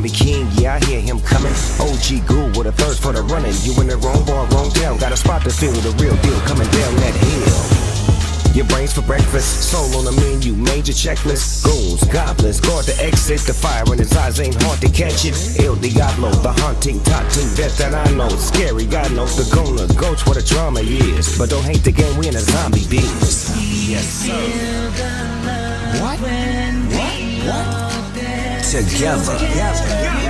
Zombie king, yeah, I hear him coming. OG ghoul with a thirst for the running. You in the wrong bar, wrong town. Got a spot to fill, the real deal coming down that hill. Your brains for breakfast, soul on the menu, major checklist. Goons, goblins, guard the exit. The fire in his eyes ain't hard to catch it. El Diablo, the haunting, taunting vet that I know. Scary, God knows the gonna goats what a drama is. But don't hate the game, we in a zombie biz. Together.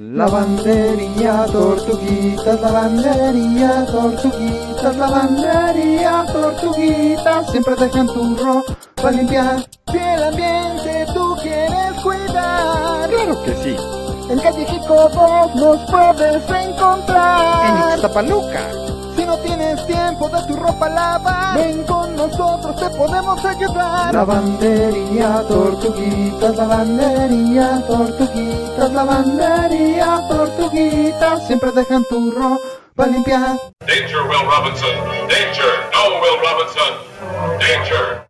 Lavandería, tortuguitas, lavandería, tortuguitas, lavandería, tortuguitas, siempre dejan tu ropa limpiar. Si el ambiente tú quieres cuidar, claro que sí. En calle Jico 2 nos puedes encontrar. En Ixtapaluca. Si no tienes tiempo de tu ropa lavar, ven con nosotros, te podemos ayudar. Lavandería, tortuguitas, lavandería, tortuguitas, lavandería, tortuguitas, siempre dejan tu ropa limpiar. Danger, Will Robinson! Danger! No, Will Robinson! Danger!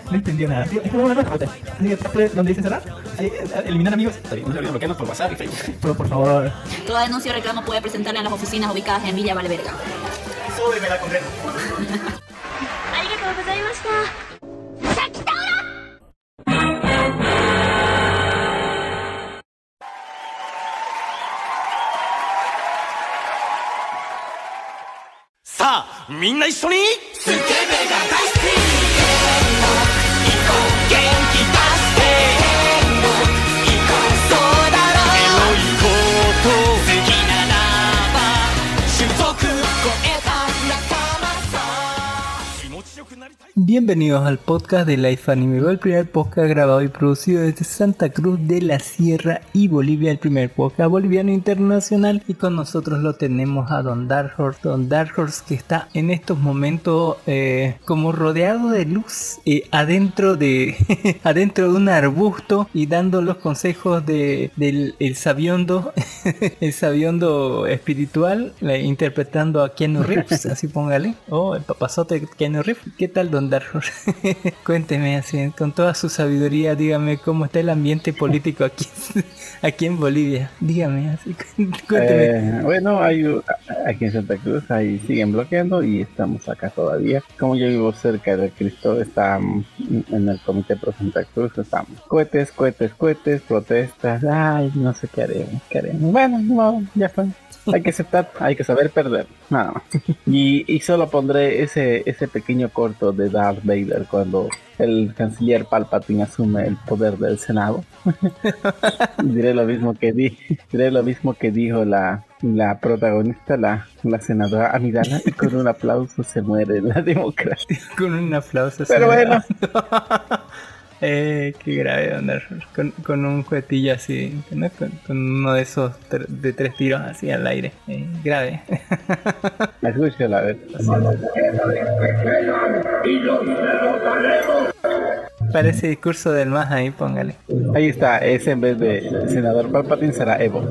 no entendió nada. Tío, Es como una nueva Así que parte donde dice cerrar, ahí, eh, eliminar amigos. Está bien, no se olviden bloquearlos por WhatsApp y Facebook. Pero por favor, Toda denuncia o reclamo puede presentarla en las oficinas ubicadas en Villa Valverga. súbeme la condena. ありがとうございました。 さあみんな一緒にスケベが大 Bienvenidos al podcast de Life Anime, el primer podcast grabado y producido desde Santa Cruz de la Sierra y Bolivia, el primer podcast boliviano internacional. Y con nosotros lo tenemos a Don Dark Horse, Don Dark Horse que está en estos momentos eh, como rodeado de luz eh, adentro de adentro de un arbusto y dando los consejos de, del el sabiondo, el sabiondo espiritual, eh, interpretando a Keanu Reeves, así póngale. Oh, el papazote de Keanu Reeves. ¿Qué tal, Don Horse? Cuénteme así, con toda su sabiduría, dígame cómo está el ambiente político aquí, aquí en Bolivia. Dígame así, cuénteme. Eh, bueno, hay, aquí en Santa Cruz ahí siguen bloqueando y estamos acá todavía. Como yo vivo cerca de Cristo, está mm, en el comité pro Santa Cruz, estamos. Cohetes, cohetes, cohetes, protestas. Ay, no sé qué haremos, qué haremos. Bueno, no, ya fue. Hay que aceptar, hay que saber perder, nada más. Y, y solo pondré ese, ese pequeño corto de Darth Vader cuando el canciller Palpatine asume el poder del Senado. diré lo mismo que di, diré lo mismo que dijo la, la protagonista, la, la senadora Amidala, y con un aplauso se muere la democracia. Con un aplauso. Pero bueno. Eh, qué grave, Horse. Con, con un juguetillo así, ¿no? con, con uno de esos tre- de tres tiros así al aire. Eh, grave. Escúchala, a ver. Parece discurso del más ahí, póngale. Ahí está, ese en vez de senador Palpatine será Evo.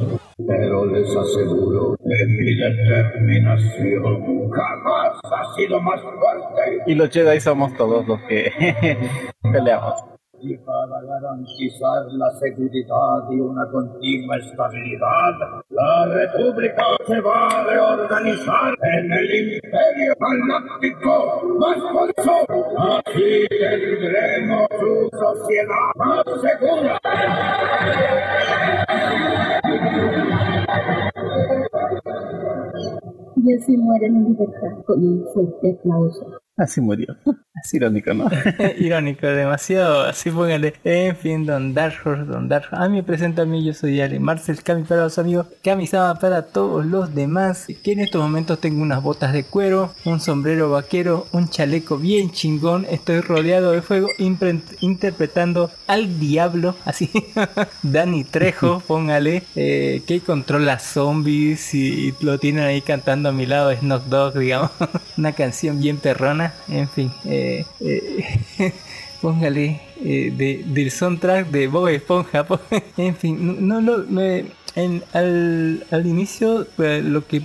Pero les aseguro que mi determinación jamás ha sido más fuerte. Y los Jedi somos todos los que peleamos. Y para garantizar la seguridad y una continua estabilidad, la República se va a reorganizar en el Imperio Galáctico más poderoso. Así tendremos su sociedad más segura. Y así mueren en libertad con un fuerte aplauso. Así murió. Es irónico, ¿no? Irónico, demasiado. Así póngale. En fin, Don Dark Horse, Don Dark Horse. A mí me presento a mí, yo soy Ale Marcel Cami para los amigos, Cami Sama para todos los demás. Que en estos momentos tengo unas botas de cuero, un sombrero vaquero, un chaleco bien chingón. Estoy rodeado de fuego, interpretando al diablo, así. Dani Trejo, póngale, eh, que controla zombies y lo tienen ahí cantando a mi lado, Snock Dogg, digamos. Una canción bien perrona. En fin, eh, eh, póngale eh, de, del soundtrack de Bob Esponja. po- en fin, no, no lo. me- en- al, al inicio, lo que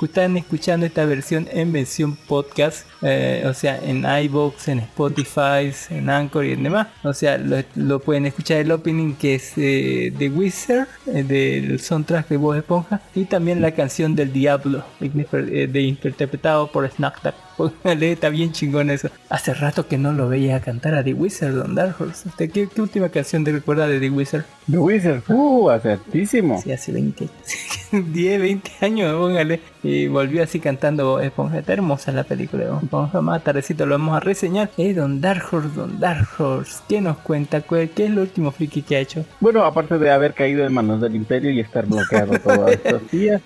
están escuchando esta versión en versión podcast, o sea, en iBox, en Spotify, en Anchor y en demás. O sea, lo, pueden escuchar el opening que es eh, de Wizard, del soundtrack de Bob Esponja, y también la canción del Diablo, de, interpretado por Snack. Póngale, está bien chingón eso. Hace rato que no lo veía cantar a The Wizard, Don Dark Horse. ¿Usted ¿Qué, qué última canción te recuerda de The Wizard? The Wizard, uh, acertísimo. sí, hace 20 años. 10, 20 años, póngale. Y volvió así cantando Esponja. Está hermosa la película de Esponja. Más tardecito lo vamos a reseñar. Es Don Dark Horse, Don Dark Horse. ¿Qué nos cuenta? ¿Qué es lo último friki que ha hecho? Bueno, aparte de haber caído en manos del Imperio y estar bloqueado todos estos días.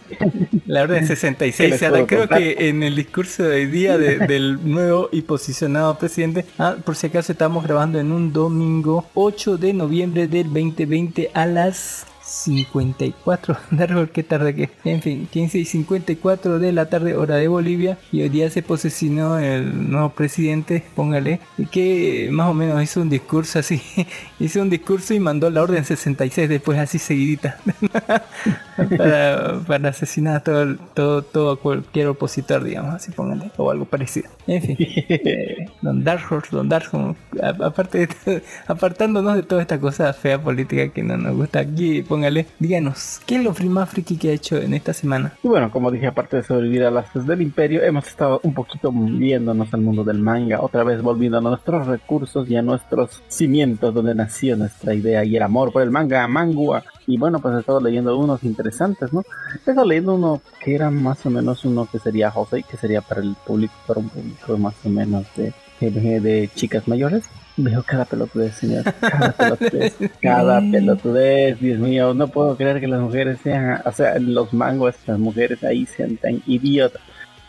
La Orden 66. Ahora, creo que en el discurso de hoy día de- del nuevo y posicionado presidente, ah, por si acaso estamos grabando en un domingo 8 de noviembre del 2020 a las 54 Darwin, qué tarde que en fin 15 y 54 de la tarde hora de Bolivia y hoy día se posesionó el nuevo presidente póngale y que más o menos hizo un discurso así hizo un discurso y mandó la orden 66 después así seguidita para, para asesinar a todo, todo, todo cualquier opositor digamos así póngale o algo parecido. En fin eh, Don Dark Horse Don Dark Horse, aparte de todo- apartándonos de toda esta cosa fea política que no nos gusta aquí póngale díganos ¿qué es lo más friki que ha hecho en esta semana? Y bueno, como dije, aparte de sobrevivir a las del imperio, hemos estado un poquito viéndonos al mundo del manga, otra vez volviendo a nuestros recursos y a nuestros cimientos donde nació nuestra idea y el amor por el manga, mangua. Y bueno, pues he estado leyendo unos interesantes, ¿no? He estado leyendo uno que era más o menos uno que sería José, que sería para el público, para un público más o menos de, de chicas mayores. Veo cada pelotudez, señor. Cada pelotudez. Cada pelotudez, Dios mío. No puedo creer que las mujeres sean, o sea, los mangos, las mujeres ahí sean tan idiotas.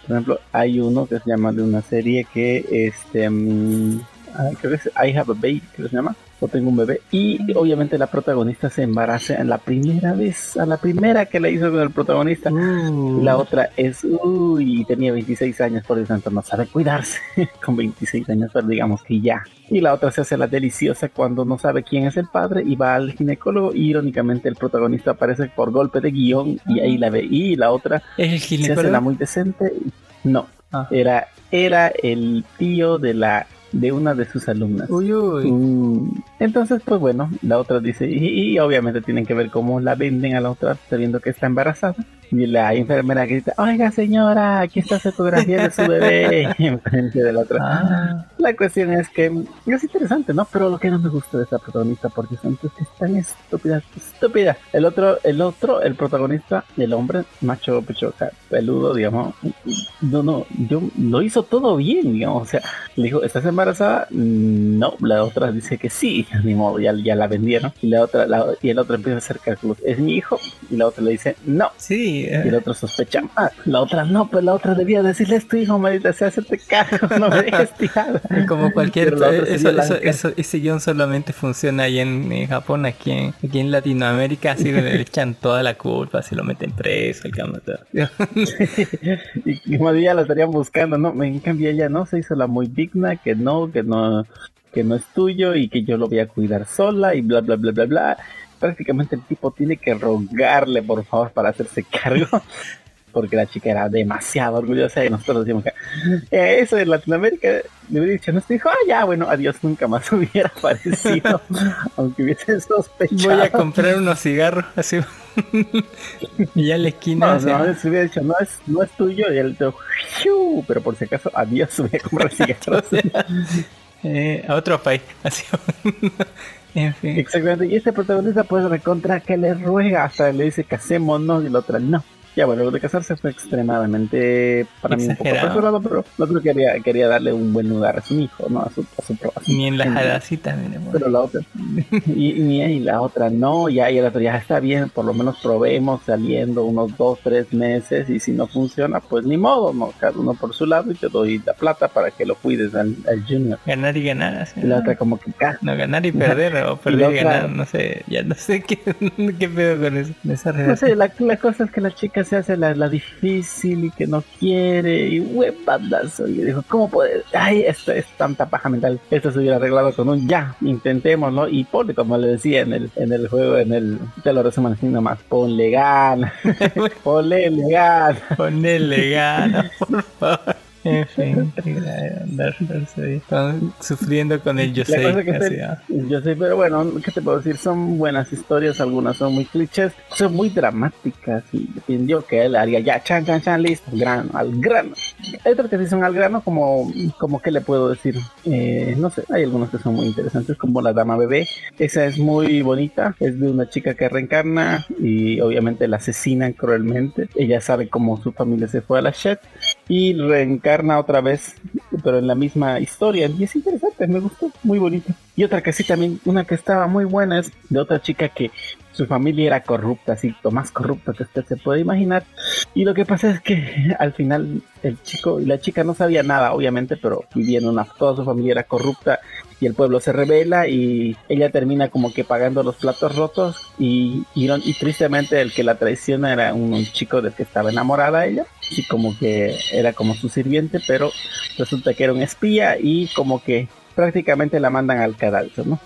Por ejemplo, hay uno que se llama de una serie que, este, ah, creo que es I Have a Baby, creo que se llama. O tengo un bebé. Y obviamente la protagonista se embaraza en la primera vez, a la primera que le hizo con el protagonista. Uh. Y la otra es, uy, tenía 26 años, por lo tanto no sabe cuidarse con 26 años, pero digamos que ya. Y la otra se hace la deliciosa cuando no sabe quién es el padre y va al ginecólogo y irónicamente el protagonista aparece por golpe de guion y ahí la ve. Y la otra ¿Es el se hace la muy decente. No, Ah. era, era el tío de la de una de sus alumnas. Uy, uy. Mm, Entonces, pues bueno, la otra dice, y, y obviamente tienen que ver cómo la venden a la otra sabiendo que está embarazada. Y la enfermera grita, oiga señora, aquí está su fotografía de su bebé enfrente de la otra. Ah, La cuestión es que es interesante, ¿no? Pero lo que no me gusta de esta protagonista, porque son es tan estúpida, estúpida. El otro, el otro, el protagonista, el hombre, macho, sea, peludo, digamos, no, no, yo lo hizo todo bien, digamos, o sea, le dijo, ¿estás embarazada? No, la otra dice que sí, ni modo, ya, ya la vendieron. Y la otra, la- y el otro empieza a hacer cálculos, ¿es mi hijo? Y la otra le dice, no. sí. Y el eh, otro sospecha más. La otra no, pues la otra debía decirle es tu hijo, maldita sea, hacerte cargo, no me dejes tirada. como cualquier otra eso, eso, eso- ese guion solamente funciona ahí en, en Japón aquí en, aquí en Latinoamérica así le echan toda la culpa así lo meten preso el y, ya la estarían buscando, ¿no? En cambio ella no se hizo la muy digna, que no, que no, que no es tuyo y que yo lo voy a cuidar sola y bla bla bla bla bla. Prácticamente el tipo tiene que rogarle por favor para hacerse cargo. Porque la chica era demasiado orgullosa y nosotros decimos que eh, eso en Latinoamérica le hubiera dicho, nos dijo, ah, ya, bueno, adiós, nunca más hubiera aparecido, aunque hubiesen sospechado. voy a comprar unos cigarros así y ya la esquina No, no, se hubiera dicho, no es, no es tuyo, y él ¡fiu! pero por si acaso, adiós, voy a comprar cigarros. eh, a otro país así en fin Exactamente, y este protagonista pues recontra que le ruega, hasta le dice casémonos y la otra no. Ya bueno, lo de casarse fue extremadamente para mí un poco Exagerado. apresurado, pero el otro quería, quería darle un buen lugar a su hijo, ¿no? A su, a su, a su- ni en las mire, bueno. Pero la otra, y, y, y la otra no, ya, y el otro ya está bien, por lo menos probemos saliendo unos dos, tres meses, y si no funciona, pues ni modo, ¿no? Cada uno por su lado, y te doy la plata para que lo cuides al, al junior. ganar y ganar así, Y la ¿no? otra como que ca- No, ganar y perder, o perder la y, otra- ganar, no sé, ya no sé qué, qué pedo con eso, esa No relación. sé, la, la cosa es que la se hace la, la difícil y que no quiere y huevadazo. Y yo digo, ¿cómo puede? Ay, esto es tanta paja mental. Esto se hubiera arreglado con un ya, intentémoslo. Y ponle, como le decía en el, en el juego, en el, te lo resumo así nomás, ponle gana, ponle gana. Ponele gana, por favor. En fin. Están sufriendo con el se- ah. yo sé, pero bueno, ¿qué te puedo decir? Son buenas historias, algunas son muy clichés, son muy dramáticas y dependió que él haría ya, chan, chan, chan, listo, al grano, al grano. Hay otras que sí son al grano, como, como que le puedo decir, Eh, no sé, hay algunos que son muy interesantes, como La Dama Bebé, esa es muy bonita, es de una chica que reencarna y obviamente la asesinan cruelmente, ella sabe cómo su familia se fue a la shit y reencarna otra vez, pero en la misma historia. Y es interesante, me gustó, muy bonito. Y otra que sí también, una que estaba muy buena es de otra chica que su familia era corrupta, así, lo más corrupto que usted se puede imaginar. Y lo que pasa es que al final el chico y la chica no sabía nada, obviamente, pero vivían una, toda su familia era corrupta y el pueblo se revela y ella termina como que pagando los platos rotos y, y, y tristemente el que la traiciona era un, chico del que estaba enamorada ella y como que era como su sirviente, pero resulta que era un espía y como que prácticamente la mandan al cadalso, ¿no?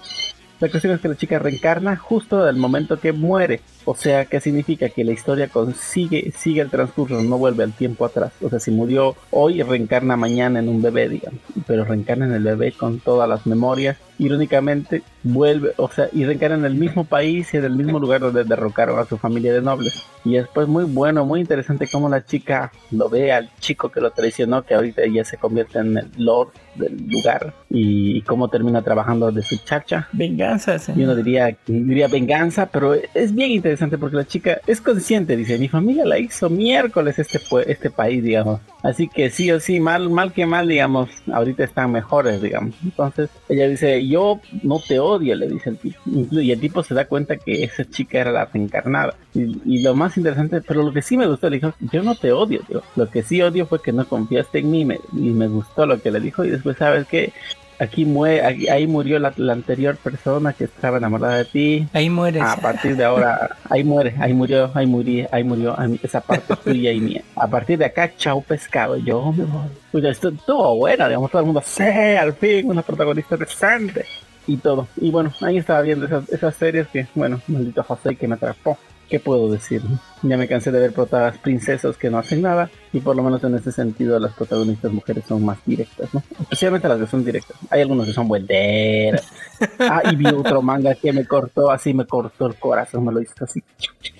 La cuestión es que la chica reencarna justo del momento que muere. O sea, ¿qué significa? Que la historia consigue, sigue el transcurso, no vuelve al tiempo atrás. O sea, si murió hoy, reencarna mañana en un bebé, digamos. Pero reencarna en el bebé con todas las memorias. Irónicamente, vuelve, o sea, y reencarna en el mismo país y en el mismo lugar donde derrocaron a su familia de nobles. Y después muy bueno, muy interesante cómo la chica lo ve al chico que lo traicionó, que ahorita ella se convierte en el lord del lugar. Y, y cómo termina trabajando de su chacha. Venganza, sí. Y uno diría, diría venganza, pero es bien interesante porque la chica es consciente, dice, mi familia la hizo miércoles este, este país, digamos. Así que sí o sí, mal, mal que mal, digamos, ahorita están mejores, digamos. Entonces ella dice, yo no te odio, le dice el tipo. Y el tipo se da cuenta que esa chica era la reencarnada. Y, y lo más interesante, pero lo que sí me gustó, le dijo, yo no te odio, tío. Lo que sí odio fue que no confiaste en mí me- y me gustó lo que le dijo. Y después, ¿sabes qué? Aquí muere, aquí- ahí murió la, la anterior persona que estaba enamorada de ti. Ahí muere. A partir de ahora, ahí muere, ahí murió, ahí murió, ahí murió, ahí- esa parte tuya y mía. A partir de acá, chao pescado, yo me voy. Pues esto todo bueno, digamos, todo el mundo, sí, al fin, una protagonista decente. Y todo. Y bueno, ahí estaba viendo esas, esas series que, bueno, maldito José que me atrapó. ¿Qué puedo decir? Ya me cansé de ver protagonistas princesas que no hacen nada y por lo menos en ese sentido las protagonistas mujeres son más directas, ¿no? Especialmente las que son directas. Hay algunos que son buenderas. Ah, y vi otro manga que me cortó, así me cortó el corazón, me lo hizo así.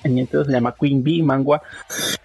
Y entonces se llama Queen Bee Mangua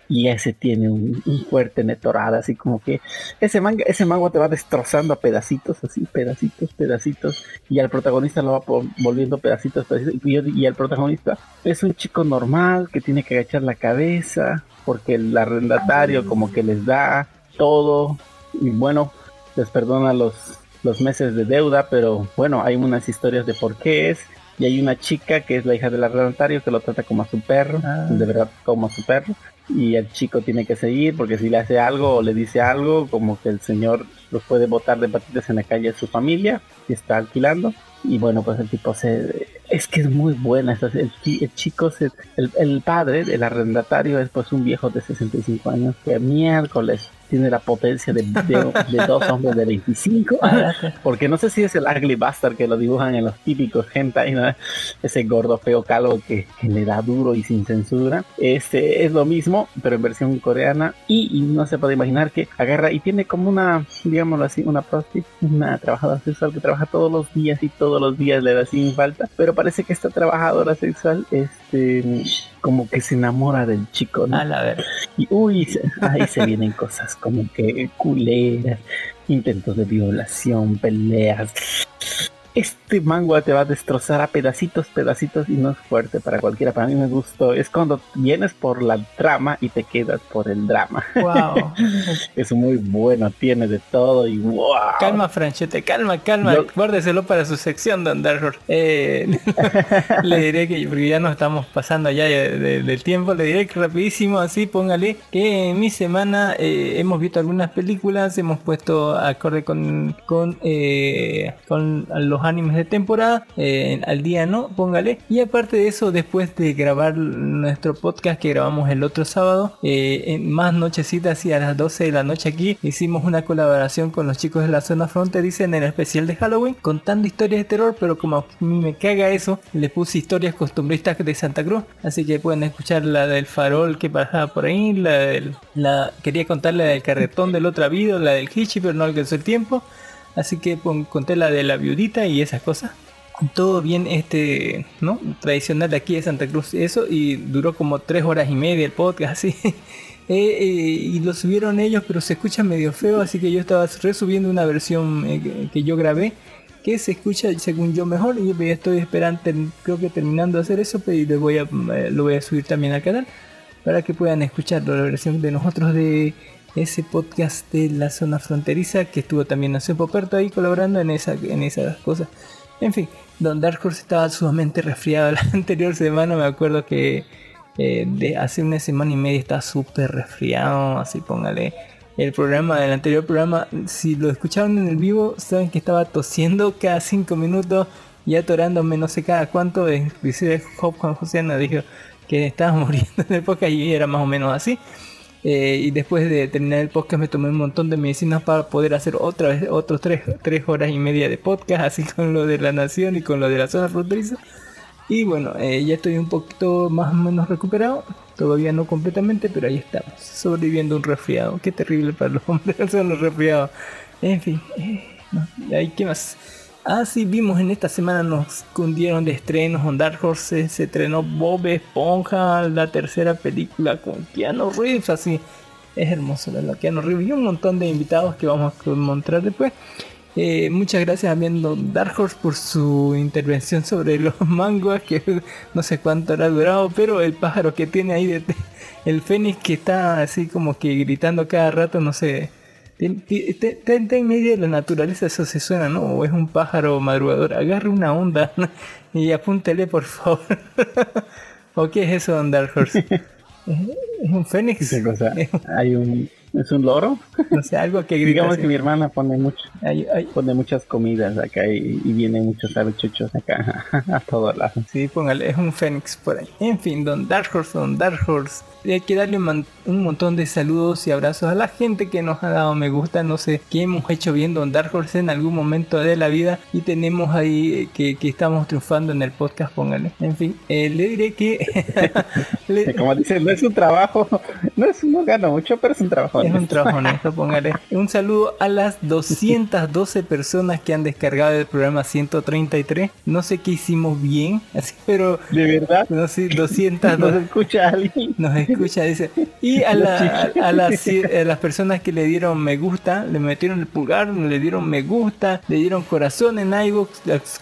y ese tiene un, un fuerte netorada, así como que ese manga, ese manga te va destrozando a pedacitos, así, pedacitos, pedacitos, y al protagonista lo va volviendo pedacitos, pedacitos, y, y el protagonista es un chico normal que tiene que agachar la cabeza porque el arrendatario como que les da todo y bueno, les perdona los, los meses de deuda, pero bueno, hay unas historias de por qué es. Y hay una chica que es la hija del arrendatario que lo trata como a su perro, de verdad como a su perro. Y el chico tiene que seguir porque si le hace algo o le dice algo, como que el señor los puede botar de patitas en la calle a su familia que está alquilando. Y bueno, pues el tipo se... Es que es muy buena. El, el chico, se, el, el padre, el arrendatario, es pues un viejo de 65 años que miércoles tiene la potencia de, de- de dos hombres de 25. Porque no sé si es el Ugly Bastard que lo dibujan en los típicos hentai, ese gordo feo calvo que, le da duro y sin censura. Este es lo mismo, pero en versión coreana. Y, no se puede imaginar que agarra y tiene como una, digámoslo así, una prosti, una trabajadora sexual que trabaja todos los días y todos los días le da sin falta. Pero parece que esta trabajadora sexual, este, como que se enamora del chico, ¿no? A la ver. Y uy, ahí se vienen cosas como que culeras, intentos de violación, peleas. Este manga te va a destrozar a pedacitos, pedacitos y no es fuerte para cualquiera. Para mí me gustó. Es cuando vienes por la trama y te quedas por el drama. Wow. es muy bueno, tiene de todo y wow. Calma, Franchete, calma, calma. Yo- Guárdeselo para su sección, Don Dark Eh, le diré que, porque ya nos estamos pasando ya de- de- del tiempo, le diré que rapidísimo, así póngale que en mi semana eh, hemos visto algunas películas, hemos puesto acorde con, con, eh, con los los animes de temporada, eh, al día no, póngale. Y aparte de eso, después de grabar nuestro podcast que grabamos el otro sábado, eh, en más nochecitas y a las 12 de la noche aquí, hicimos una colaboración con los chicos de la zona fronteriza en el especial de Halloween, contando historias de terror, pero como a mí me caga eso, le puse historias costumbristas de Santa Cruz, así que pueden escuchar la del farol que pasaba por ahí, la del, la, quería contar la del carretón del otro vida, la del Hichi, pero no alcanzó el tiempo. Así que conté la de la viudita y esas cosas. Todo bien, este, ¿no? Tradicional de aquí de Santa Cruz, eso, y duró como tres horas y media el podcast, así. Eh, eh, y lo subieron ellos, pero se escucha medio feo, así que yo estaba resubiendo una versión eh, que- yo grabé, que se escucha según yo mejor, y estoy esperando, creo que terminando de hacer eso, pero y a, eh, lo voy a subir también al canal, para que puedan escuchar la versión de nosotros de ese podcast de la zona fronteriza que estuvo también hace Poperto ahí colaborando en, esa, en esas cosas. En fin, Don Dark Horse estaba sumamente resfriado la anterior semana, me acuerdo que eh, de hace una semana y media estaba súper resfriado, así póngale. El programa del anterior programa, si lo escucharon en el vivo, saben que estaba tosiendo cada cinco minutos y atorándome no sé cada cuánto. Inclusive Job Juan Josiana dijo que estaba muriendo en el podcast y era más o menos así. Eh, y después de terminar el podcast me tomé un montón de medicinas para poder hacer otra vez otros tres, tres horas y media de podcast, así con lo de la nación y con lo de la zona fronteriza. Y bueno, eh, ya estoy un poquito más o menos recuperado. Todavía no completamente, pero ahí estamos. Sobreviviendo un resfriado. Qué terrible para los hombres son los resfriados. En fin, eh, no, ahí, ¿qué más? Ah, sí, vimos en esta semana nos cundieron de estrenos con Dark Horse. Se estrenó Bob Esponja, la tercera película con Keanu Reeves. Así, es hermoso de Keanu Reeves. Y un montón de invitados que vamos a mostrar después. Eh, muchas gracias a Viendo Dark Horse por su intervención sobre los manguas, que no sé cuánto habrá durado, pero el pájaro que tiene ahí, de, el fénix que está así como que gritando cada rato, no sé. Está en medio de la naturaleza, eso se suena, ¿no? O es un pájaro madrugador. Agarre una onda y apúntele, por favor. ¿O qué es eso, Dark Horse? ¿Es un fénix? Hay un, ¿Es un loro? No sé, algo que grita Digamos así. que mi hermana pone mucho, Ay, ay. pone muchas comidas acá y, y vienen muchos abechuchos acá a todo lado. Sí, póngale, es un fénix por ahí. En fin, Don Dark Horse, Don Dark Horse. Y hay que darle un, un montón de saludos y abrazos a la gente que nos ha dado me gusta. No sé qué hemos hecho bien Don Dark Horse en algún momento de la vida. Y tenemos ahí eh, que, que estamos triunfando en el podcast, póngale. En fin, eh, le diré que. le- Como dicen, no es un trabajo, no es no gano mucho, pero es un trabajo. Es un honesto. trabajo honesto, póngale. Un saludo a las 212 personas que han descargado el programa 133. No sé qué hicimos bien, así, pero De verdad, no sé, 212 nos escucha alguien. nos escucha, dice. Y a, la- a- a las, a las personas que le dieron me gusta, le metieron el pulgar, le dieron me gusta, le dieron corazón en iVoox,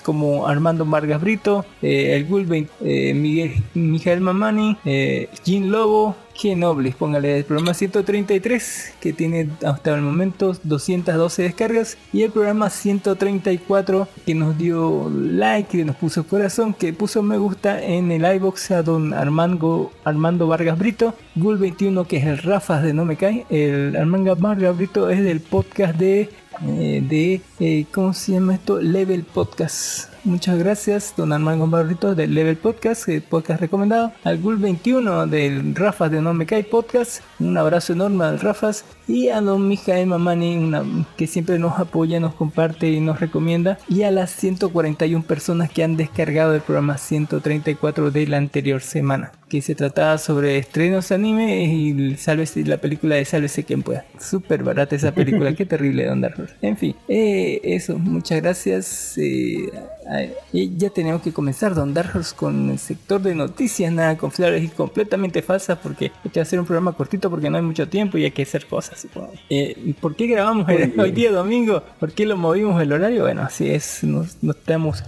como Armando Vargas Brito, eh, el Gul 20, eh, Miguel, Mijael Mamani, eh, Jean Lobo, nobles, póngale el programa 133 que tiene hasta el momento 212 descargas y el programa 134 que nos dio like, que nos puso corazón, que puso me gusta en el iBox a don Armando, Armando Vargas Brito, Gul 21 que es el Rafas de No Me Cae, el Armando Vargas Brito es del podcast de eh, de eh, ¿cómo se llama esto? Level Podcast. Muchas gracias, don Armando Barrito del Level Podcast, el podcast recomendado. Al Gul 21 del Rafas de No Me Cae Podcast. Un abrazo enorme al Rafas. Y a don Mijael Mamani, una- que siempre nos apoya, nos comparte y nos recomienda. Y a las 141 personas que han descargado el programa 134 de la anterior semana. Que se trataba sobre estrenos anime y sálvese, la película de Sálvese quien pueda. Súper barata esa película, qué terrible Don Dark Horse. En fin, eh, eso, muchas gracias. eh, a- y ya tenemos que comenzar Don Dark Horse con el sector de noticias, nada con flores y completamente falsas porque hay que hacer un programa cortito porque no hay mucho tiempo y hay que hacer cosas. Eh, ¿y ¿Por qué grabamos el- hoy día domingo? ¿Por qué lo movimos el horario? Bueno, así es, nos, nos estamos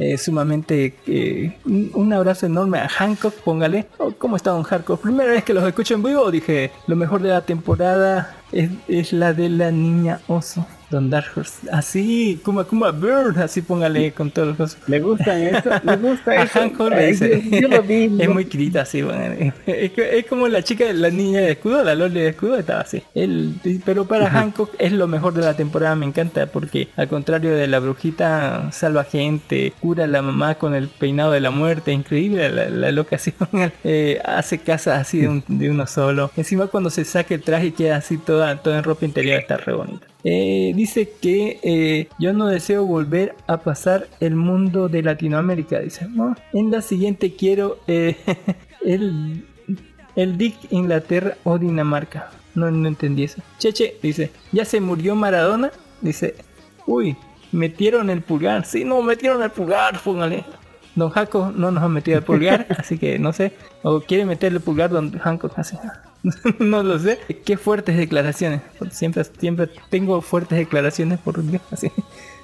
eh, sumamente eh, un, un abrazo enorme a Hancock, póngale. Oh, ¿Cómo está Don Hancock? Primera vez que los escucho en vivo, dije lo mejor de la temporada es, es la de la niña oso. Don Dark Horse. Así, Kuma Kuma Bird, así póngale con todos los cosas. ¿Le gusta eso? ¿Le gusta A eso? Le Ay, dice. yo, yo lo vi. Es muy querida, así. Es, es como la chica, la niña de escudo, la Loli de escudo, estaba así. Él, pero para Hancock es lo mejor de la temporada, me encanta, porque al contrario de la brujita, salva gente, cura a la mamá con el peinado de la muerte, increíble la, la locación. Eh, hace casa así de, un- de uno solo. Encima cuando se saca el traje y queda así toda, toda en ropa interior, está re bonita. Eh, dice que eh, yo no deseo volver a pasar el mundo de Latinoamérica. Dice, "No, en la siguiente quiero eh, el, el Dick Inglaterra o Dinamarca. No, no entendí eso. Cheche dice, ¿ya se murió Maradona? Dice, uy, metieron el pulgar. Sí, no, metieron el pulgar, póngale. Don Jaco no nos ha metido el pulgar, así que no sé. O quiere meterle el pulgar Don Hancock, así. no lo sé. Qué fuertes declaraciones. Siempre, siempre tengo fuertes declaraciones por Dios, así.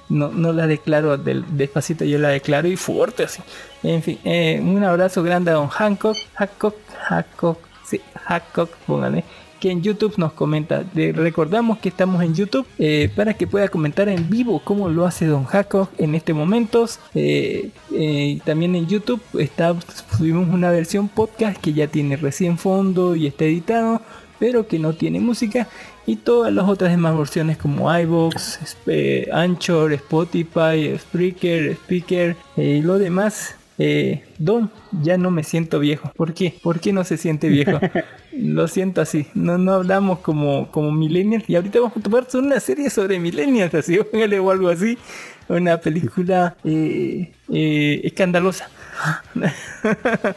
No, no la declaro despacito, yo la declaro y fuerte así. En fin, eh, un abrazo grande a Don Hancock, Hancock, Hancock, sí, Hancock, póngale que en YouTube nos comenta. Recordamos que estamos en YouTube eh, para que pueda comentar en vivo cómo lo hace Don Jaco en este momento. Eh, eh, también en YouTube está, subimos una versión podcast que ya tiene recién fondo y está editado, pero que no tiene música. Y todas las otras demás versiones como eh, Anchor, Spotify, Spreaker, Speaker y lo demás. Eh, Don, ya no me siento viejo. ¿Por qué? ¿Por qué no se siente viejo? Lo siento así. No, no hablamos como, como millennials. Y ahorita vamos a tomar una serie sobre millennials, así, o algo así. Una película eh, eh, escandalosa.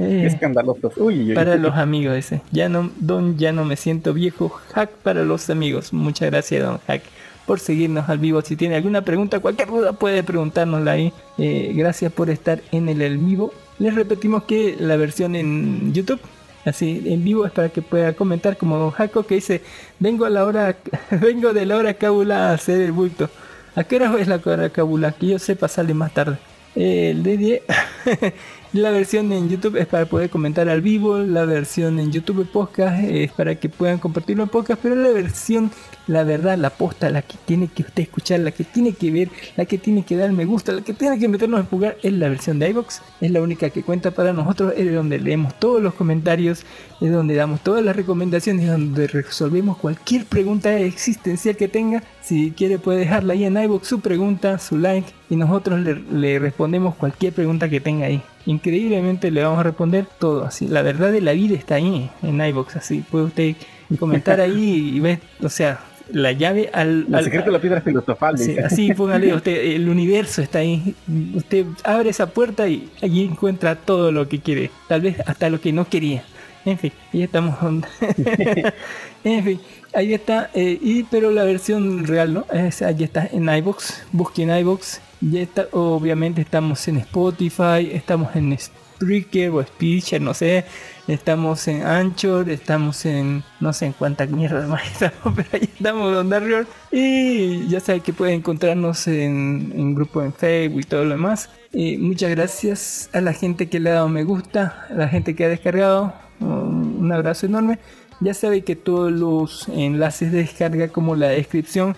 Eh, Escandalosos. Uy, uy, uy. para los amigos ese. Ya no, Don, ya no me siento viejo. Hack para los amigos. Muchas gracias, Don Hack, por seguirnos al vivo. Si tiene alguna pregunta, cualquier duda puede preguntárnosla ahí. Eh, gracias por estar en el en vivo. Les repetimos que la versión en YouTube, así en vivo, es para que pueda comentar como Don Jaco que dice, vengo a la hora, vengo de la hora cábula a hacer el bulto. ¿A qué hora es la hora cábula? Que yo sepa sale más tarde. El DD La versión en YouTube es para poder comentar al vivo, la versión en YouTube podcast es para que puedan compartirlo en podcast, pero la versión, la verdad, la posta, la que tiene que usted escuchar, la que tiene que ver, la que tiene que dar me gusta, la que tiene que meternos en pulgar es la versión de iVox, es la única que cuenta para nosotros, es donde leemos todos los comentarios, es donde damos todas las recomendaciones, es donde resolvemos cualquier pregunta existencial que tenga. Si quiere puede dejarla ahí en iVox su pregunta, su like y nosotros le, le respondemos cualquier pregunta que tenga ahí. Increíblemente le vamos a responder todo así. La verdad de la vida está ahí en iVox, así puede usted comentar ahí y ver, o sea, la llave al, secreto de la piedra filosofal. Sí, así póngale usted, el universo está ahí. Usted abre esa puerta y allí encuentra todo lo que quiere, tal vez hasta lo que no quería. En fin, ya estamos. en fin, ahí está. eh, y pero la versión real, ¿no? Es, ahí está en iBox. Busquen iBox. Ya está, obviamente estamos en Spotify, estamos en Spreaker o Speaker, no sé. Estamos en Anchor, estamos en no sé en cuánta mierda más estamos, pero ahí estamos Don Darrior. Y ya saben que pueden encontrarnos en, en grupo en Facebook y todo lo demás. Muchas gracias a la gente que le ha dado me gusta, a la gente que ha descargado. Un abrazo enorme. Ya saben que todos los enlaces de descarga como la descripción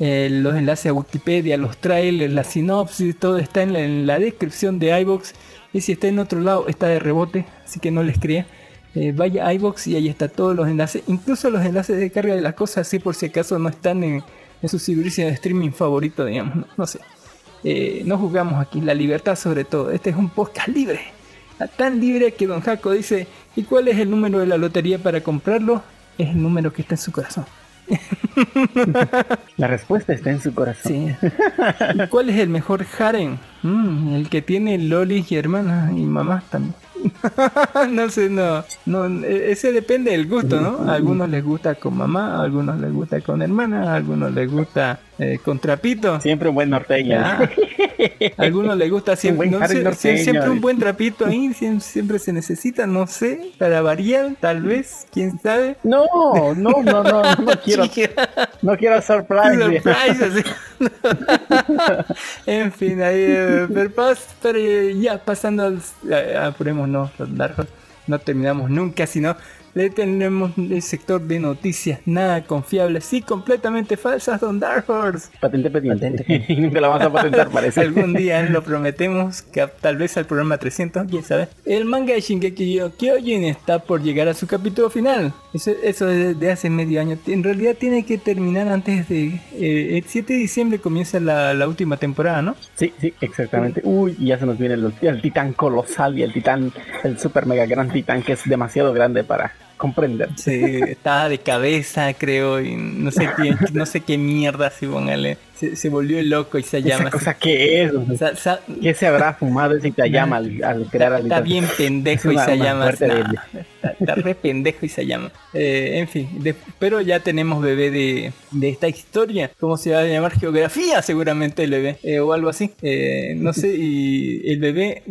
eh, los enlaces a Wikipedia, los trailers, la sinopsis, todo está en la, en la descripción de iBox. Y si está en otro lado, está de rebote, así que no les crea. Eh, vaya a iBox y ahí está todos los enlaces, incluso los enlaces de carga de las cosas, así por si acaso no están en, en su servicio de streaming favorito, digamos. No, sé. Eh, no jugamos aquí, la libertad sobre todo. Este es un podcast libre. Tan libre que Don Jaco dice, ¿y cuál es el número de la lotería para comprarlo? Es el número que está en su corazón. La respuesta está en su corazón. Sí. ¿Y ¿Cuál es el mejor harem? Mm, el que tiene lolis y hermanas y mamás también. no sé, no, no, ese depende del gusto, ¿no? A algunos les gusta con mamá, a algunos les gusta con hermana, a algunos les gusta eh, con trapito. Siempre un buen norteño. Ah, a algunos les gusta siempre, buen no sé, norteño, siempre un buen trapito ahí, siem- siempre, se necesita, no sé, para variar, tal vez, quién sabe. No, no, no, no, no quiero, no quiero surprise. En fin, ahí, eh, pero, pero, ya pasando no, Dark Horse, no terminamos nunca, sino le tenemos el sector de noticias nada confiables y completamente falsas, Don Dark Horse. Patente pendiente. Nunca la vamos a patentar, parece. Algún día lo prometemos, que tal vez al programa 300, quién sabe. El manga de Shingeki no Kyojin está por llegar a su capítulo final. Eso, eso es de hace medio año. En realidad tiene que terminar antes de... eh, el 7 de diciembre comienza la, la última temporada, ¿no? Sí, sí, exactamente. Uy, ya se nos viene el, el titán colosal y el titán, el super mega gran titán que es demasiado grande para comprender. Sí, estaba de cabeza, creo, y no sé qué, no sé qué mierda, si póngale. Se, se volvió loco y se llama. Esa cosa que es, O sea, sa- ¿qué se habrá fumado ese llama al, al crear al Está bien pendejo y se llama. está, está re pendejo y se llama. Eh, en fin, de- pero ya tenemos bebé de, de esta historia. ¿Cómo se va a llamar? Geografía, seguramente el bebé. eh, o algo así. Eh, no sé, y el bebé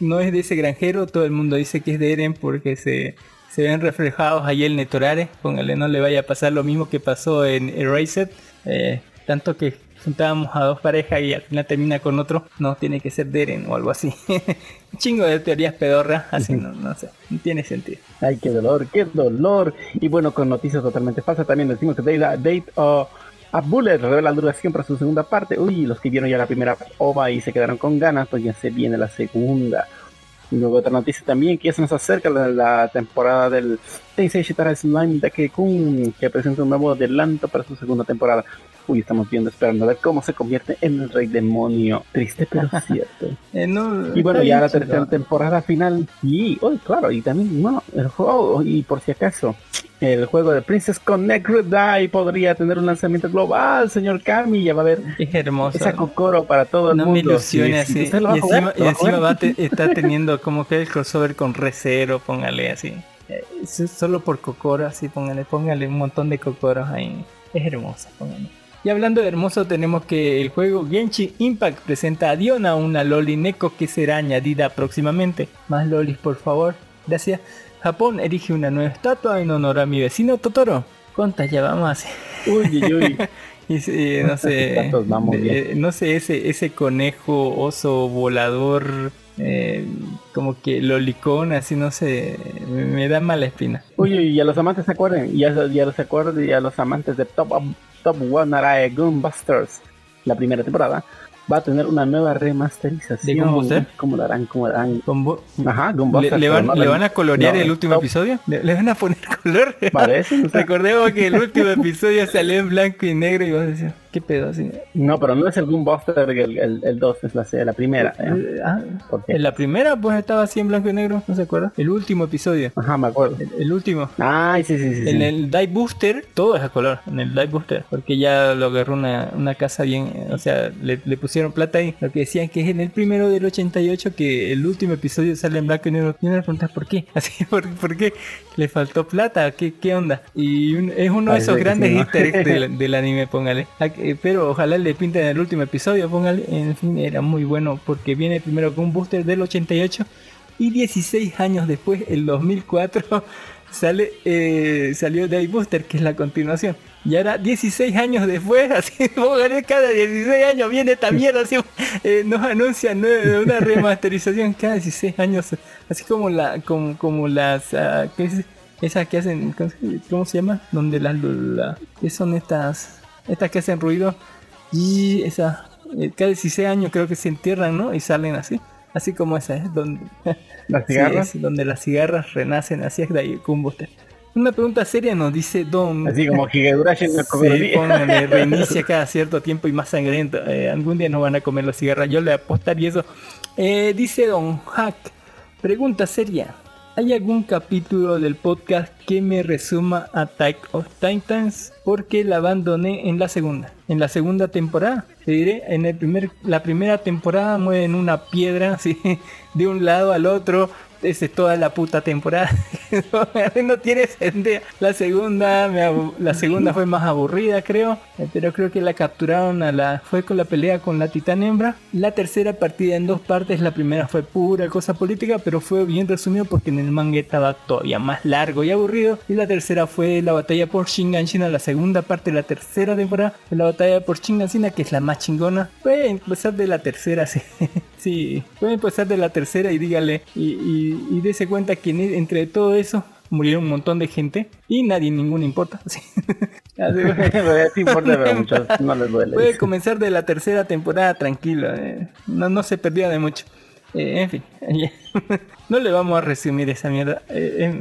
no es de ese granjero. Todo el mundo dice que es de Eren porque se. Se ven reflejados ahí el Netorare, póngale, no le vaya a pasar lo mismo que pasó en Erased, eh, tanto que juntábamos a dos parejas y al final termina con otro, no, tiene que ser Deren o algo así. Un chingo de teorías pedorras, así no, no sé, no tiene sentido. Ay, qué dolor, qué dolor. Y bueno, con noticias totalmente falsas, también decimos que Date, Date uh, a Bullet revela la duración para su segunda parte. Uy, los que vieron ya la primera OVA y se quedaron con ganas, pues ya se viene la segunda. Luego otra noticia también, que ya se nos acerca la temporada del Tensei Shitara Slime de Kun, que presenta un nuevo adelanto para su segunda temporada. Uy, estamos viendo, esperando a ver cómo se convierte en el rey demonio. Triste, pero cierto. Eh, no, Y bueno, ya la tercera temporada final. Y, uy, claro, y también, bueno, el juego, y por si acaso, el juego de Princess Connect Die podría tener un lanzamiento global, señor Kami. Ya va a haber Es hermoso. esa Kokoro para todo el No mundo. me ilusione Sí, sí, así. ¿usted lo va a Y jugar? encima, está teniendo como que el crossover con Recero, póngale así. Eh, solo por Kokoro, así póngale, póngale un montón de Kokoros ahí. Es hermoso, póngale. Y hablando de hermoso, tenemos que el juego Genshin Impact presenta a Diona, una loli neko que será añadida próximamente. Más lolis, por favor. Gracias. Japón erige una nueva estatua en honor a mi vecino Totoro. ¿Cuántas ya vamos a hacer? Uy, uy, uy. Y sí, no sé, vamos eh, no sé, ese, ese conejo, oso, volador, eh, como que lolicón, así no sé, me, me da mala espina. Uy, uy, y a los amantes se acuerden, ya, ya los acuerden, y a los amantes de Top, Top One Arae Gunbusters, la primera temporada, va a tener una nueva remasterización. ¿De Gunbuster? ¿Cómo lo harán? ¿Cómo lo harán? Ajá, ¿Le, le van, le van a colorear no, el último Top- episodio? ¿Le, le van a poner color? Parece, o sea. Recordemos que el último episodio salió en blanco y negro y vos decías, ¿qué pedo así? No, pero no es el Gunbuster el, el, el 2, es la, la primera. ¿eh? Ah, en la primera pues estaba así en blanco y negro, ¿no se acuerda? El último episodio, Ajá, me acuerdo. el, el último. Ay, sí, sí, sí. sí. En el Dive Booster todo es a color, en el Dive Booster, porque ya lo agarró una, una casa bien, o sea, le, le pusieron plata ahí. Lo que decían que es en el primero del 88 que el último episodio sale en blanco y negro. Y uno le pregunta por qué, así, ¿por, por qué? ¿Le faltó plata? ¿Qué, qué onda? Y un- es uno de esos grandes sí, ¿no? easter eggs del, del anime, póngale. Pero ojalá le pinten el último episodio, póngale. En fin, era muy bueno porque viene primero con un booster del 88 y 16 años después, el 2004, sale, eh, salió Day Booster, que es la continuación. Y ahora 16 años después, así gané cada 16 años viene esta mierda, así, eh, nos anuncian ¿no? una remasterización cada 16 años, así como la, como, como las, ah, ¿qué es? esas que hacen, ¿cómo se- ¿cómo se llama? Donde las, la- ¿qué son estas, estas que hacen ruido? Y esas, eh, cada 16 años creo que se entierran, ¿no? Y salen así. Así como esa es donde ¿Las Sí, cigarras? es donde las cigarras renacen, así es de ahí. Una pregunta seria nos dice Don. Así como Higurashi no Sí, comería. póngale, reinicia cada cierto tiempo y más sangriento. Eh, algún día nos van a comer las cigarras, yo le apostaría eso. Eh, dice Don Hack, pregunta seria. ¿Hay algún capítulo del podcast que me resuma Attack of Titans? Porque la abandoné en la segunda. En la segunda temporada, te diré, en el primer, la primera temporada mueven una piedra así de un lado al otro. Esa es toda la puta temporada. no tiene sentido. La segunda, me la segunda fue más aburrida, creo. eh, Pero creo que la capturaron a la. Fue con la pelea con la titán hembra. La tercera partida en dos partes. La primera fue pura cosa política, pero fue bien resumido porque en el manga estaba todavía más largo y aburrido. Y la tercera fue la batalla por Shinganshina. La segunda parte de la tercera temporada la batalla por Shinganshina, que es la más chingona. Puede empezar de la tercera, sí. sí, puede empezar de la tercera y dígale. Y, y dése cuenta que en- entre todo eso murieron un montón de gente y nadie, ninguno importa. Sí. Sí importa, pero a muchos no les duele. Puede comenzar de la tercera temporada tranquilo, eh. no, no se perdía de mucho. Eh, en fin, no le vamos a resumir esa mierda. Eh,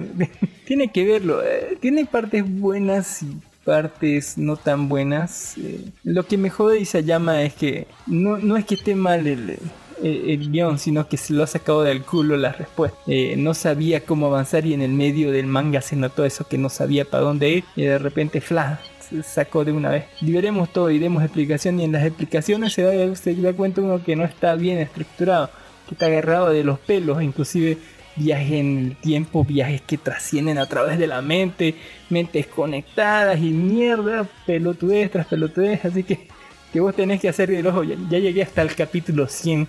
tiene que verlo, eh, tiene partes buenas y partes no tan buenas. Eh, lo que me jode Isayama es que no, no es que esté mal el, el, el guion, sino que se lo ha sacado del culo la respuesta. Eh, no sabía cómo avanzar y en el medio del manga se notó eso que no sabía para dónde ir y de repente fla se sacó de una vez. Liberemos todo y demos explicación y en las explicaciones se da, se da cuenta uno que no está bien estructurado, que está agarrado de los pelos, inclusive viajes en el tiempo, viajes que trascienden a través de la mente, mentes conectadas y mierda, pelotudez tras pelotudez, así que que vos tenés que hacer el ojo, ya, ya llegué hasta el capítulo 100,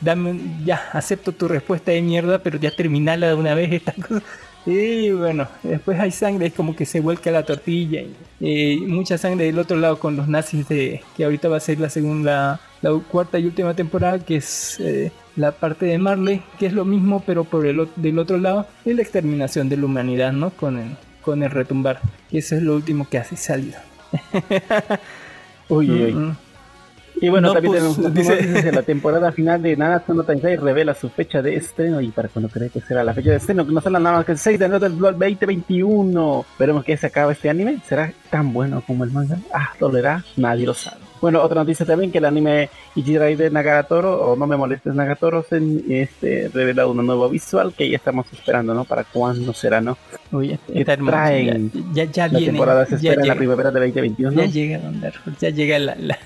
dame, ya, acepto tu respuesta de mierda, pero ya terminala de una vez esta cosa. Y bueno, después hay sangre, es como que se vuelca la tortilla. Y, eh, mucha sangre del otro lado con los nazis de que ahorita va a ser la segunda, la cuarta y última temporada, que es eh, la parte de Marley, que es lo mismo, pero por el del otro lado, es la exterminación de la humanidad, ¿no? Con el, con el retumbar. Y eso es lo último que hace salido. Uy, uy. Y bueno, No, también pues, tenemos dice- de la temporada final de Nanatsu no Taizai revela su fecha de estreno y para cuando cree que será la fecha de estreno, que no será nada más que el 6 de enero del 2021. Veremos que se acaba este anime. ¿Será tan bueno como el manga? Ah, dolerá, nadie lo sabe. Bueno, otra noticia también que el anime Ichirai de Nagatoro o No me molestes Nagatoro se este, revela una nueva visual que ya estamos esperando, ¿no? Para cuándo será, ¿no? Que está hermoso. traen Ya, ya, ya la viene. temporada se ya espera en la llega. primavera de 2021. Ya llega Don ya llega la, la-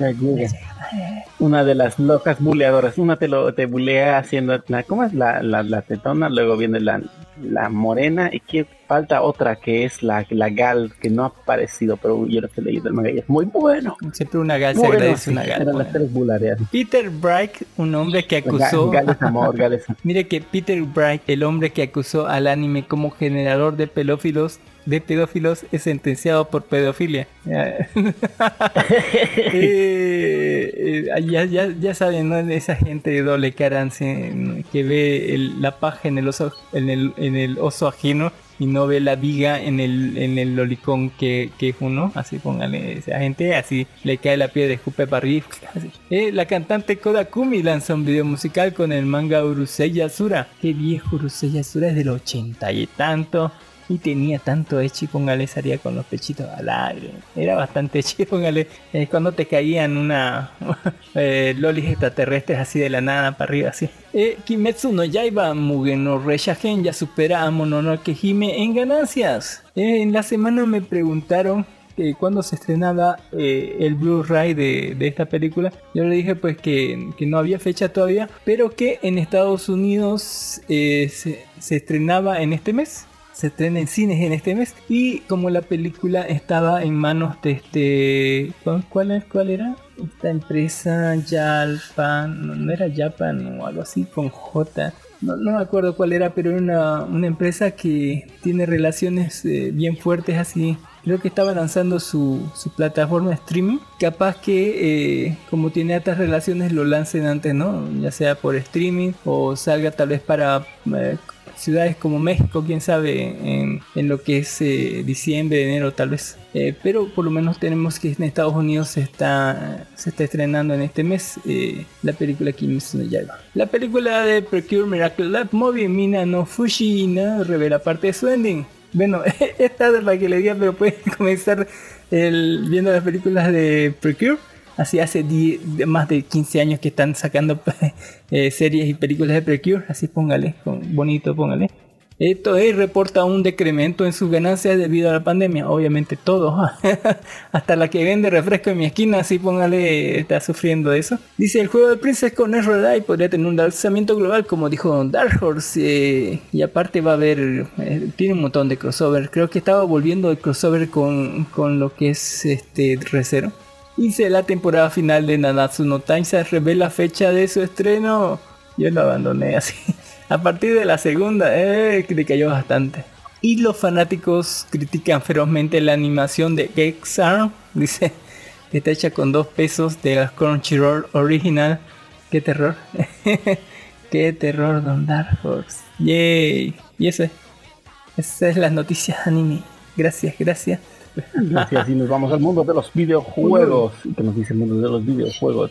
Ya llega. Una de las locas buleadoras. Una te, lo, te bulea haciendo la, ¿cómo es? La, la, la tetona, luego viene la, la morena y que falta otra que es la, la gal que no ha aparecido, pero yo lo que he leído el manga y es muy bueno. siempre una gal se agradece sí, una gal. eran las tres bulareas. Peter Bright, un hombre que acusó. Amor, Mire que Peter Bright, el hombre que acusó al anime como generador de pedófilos, de pedófilos, es sentenciado por pedofilia. Eh, eh, ya, ya, ya saben, ¿no? Esa gente de doble cara que ve el- la paja en el oso, en el, en el oso ajeno y no ve la viga en el, en el lolicón que, que es uno, así póngale esa gente, así le cae la piedra de escupe para arriba. así. Eh, la cantante Koda Kumi lanza un video musical con el manga Urusei Yasura. Qué viejo Urusei Yasura es del ochenta y tanto. Y tenía tanto echi, póngale, salía con los pechitos al aire. Era bastante echi, póngale. Es cuando te caían una eh, lolis extraterrestres así de la nada para arriba, así. Eh, Kimetsu no Yaiba Mugen no Reshagen ya supera a Mononoke Hime en ganancias. Eh, en la semana me preguntaron eh, cuándo se estrenaba eh, el Blu-ray de, de esta película. Yo le dije pues que, que no había fecha todavía, pero que en Estados Unidos eh, se, se estrenaba en este mes. Se estrena en cines en este mes. Y como la película estaba en manos de este... ¿Cuál, cuál, era? Esta empresa Jalpan... No, no era Japan o algo así con J. No, no me acuerdo cuál era, pero era una, una empresa que tiene relaciones eh, bien fuertes así. Creo que estaba lanzando su, su plataforma de streaming. Capaz que, eh, como tiene altas relaciones, lo lancen antes, ¿no? Ya sea por streaming o salga tal vez para eh, ciudades como México, quién sabe, en, en lo que es eh, diciembre, enero tal vez. Eh, pero por lo menos tenemos que en Estados Unidos se está, se está estrenando en este mes eh, la película Kimetsu no Yaiba. La película de Precure Miracle Lab Movie Mina no Fushi no revela parte de su ending. Bueno, esta es la que le diga, pero pueden comenzar el, viendo las películas de Precure. Así hace die- más de 15 años que están sacando eh, series y películas de Precure. Así póngale, bonito póngale. Esto es, reporta un decremento en sus ganancias debido a la pandemia. Obviamente todos, hasta la que vende refresco en mi esquina, así póngale, está sufriendo eso. Dice el juego de Princess con Eye podría tener un lanzamiento global, como dijo Dark Horse. eh, y aparte va a haber, eh, tiene un montón de crossover. Creo que estaba volviendo el crossover con, con lo que es este Recero. Dice la temporada final de Nanatsu no Taizai revela fecha de su estreno. Yo lo abandoné así. A partir de la segunda, eh, que le cayó bastante. Y los fanáticos critican ferozmente la animación de Gexarm. Dice que está hecha con dos pesos de la Crunchyroll original. Qué terror. Qué terror, Don Dark Horse. Yay. Y ese. Esa es la noticia anime. Gracias, gracias. Gracias, y nos vamos al mundo de los videojuegos. ¿Qué nos dice el mundo de los videojuegos?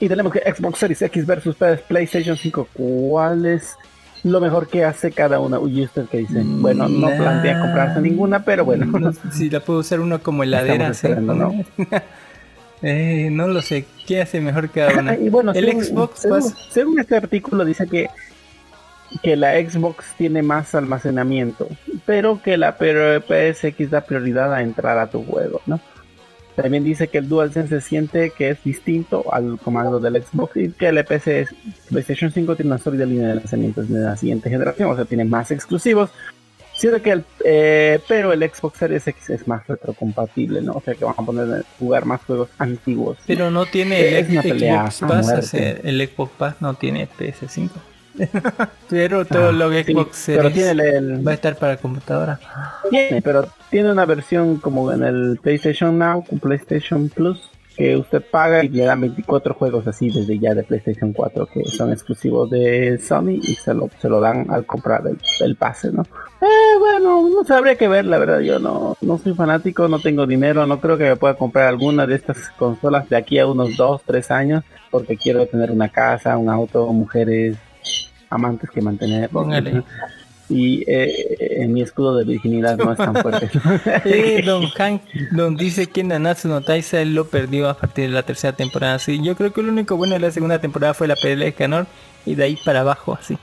Y tenemos que Xbox Series X versus PlayStation 5. ¿Cuál es lo mejor que hace cada una? Uy, ¿usted qué dice? Bueno, no Nah. plantea comprarse ninguna, pero bueno. No, si la puedo usar uno como heladera. ¿no? Eh, no lo sé. ¿Qué hace mejor cada una? y bueno, el según, Xbox según, pues, según este artículo dice que que la Xbox tiene más almacenamiento, pero que la PSX da prioridad a entrar a tu juego, ¿no? También dice que el DualSense se siente que es distinto al comando del Xbox y que el PC PlayStation 5 tiene una sólida línea de lanzamientos de la siguiente generación, o sea, tiene más exclusivos. Siendo que el, eh, pero el Xbox Series X es más retrocompatible, ¿no? O sea que van a poner jugar más juegos antiguos. pero no tiene Es el pelea Xbox Pass. muerte. o sea, el Xbox Pass no tiene PS5. pero todo Ah, lo que sí, Xbox pero tiene el, el- va a estar para computadora. Tiene, pero tiene una versión como en el PlayStation Now con PlayStation Plus que usted paga y le dan 24 juegos así desde ya de PlayStation 4 que son exclusivos de Sony y se lo, se lo dan al comprar el, el pase, ¿no? Eh, bueno, no sabría que ver, la verdad, yo no, no soy fanático, no tengo dinero, no creo que me pueda comprar alguna de estas consolas de aquí a unos 2, 3 años porque quiero tener una casa, un auto, mujeres, amantes que mantener. Póngale. Y eh, mi escudo de virginidad no es tan fuerte. Eh, don Hank don dice que Nanatsu no Taizai lo perdió a partir de la tercera temporada. Sí, yo creo que lo único bueno de la segunda temporada fue la pelea de Canor y de ahí para abajo, así.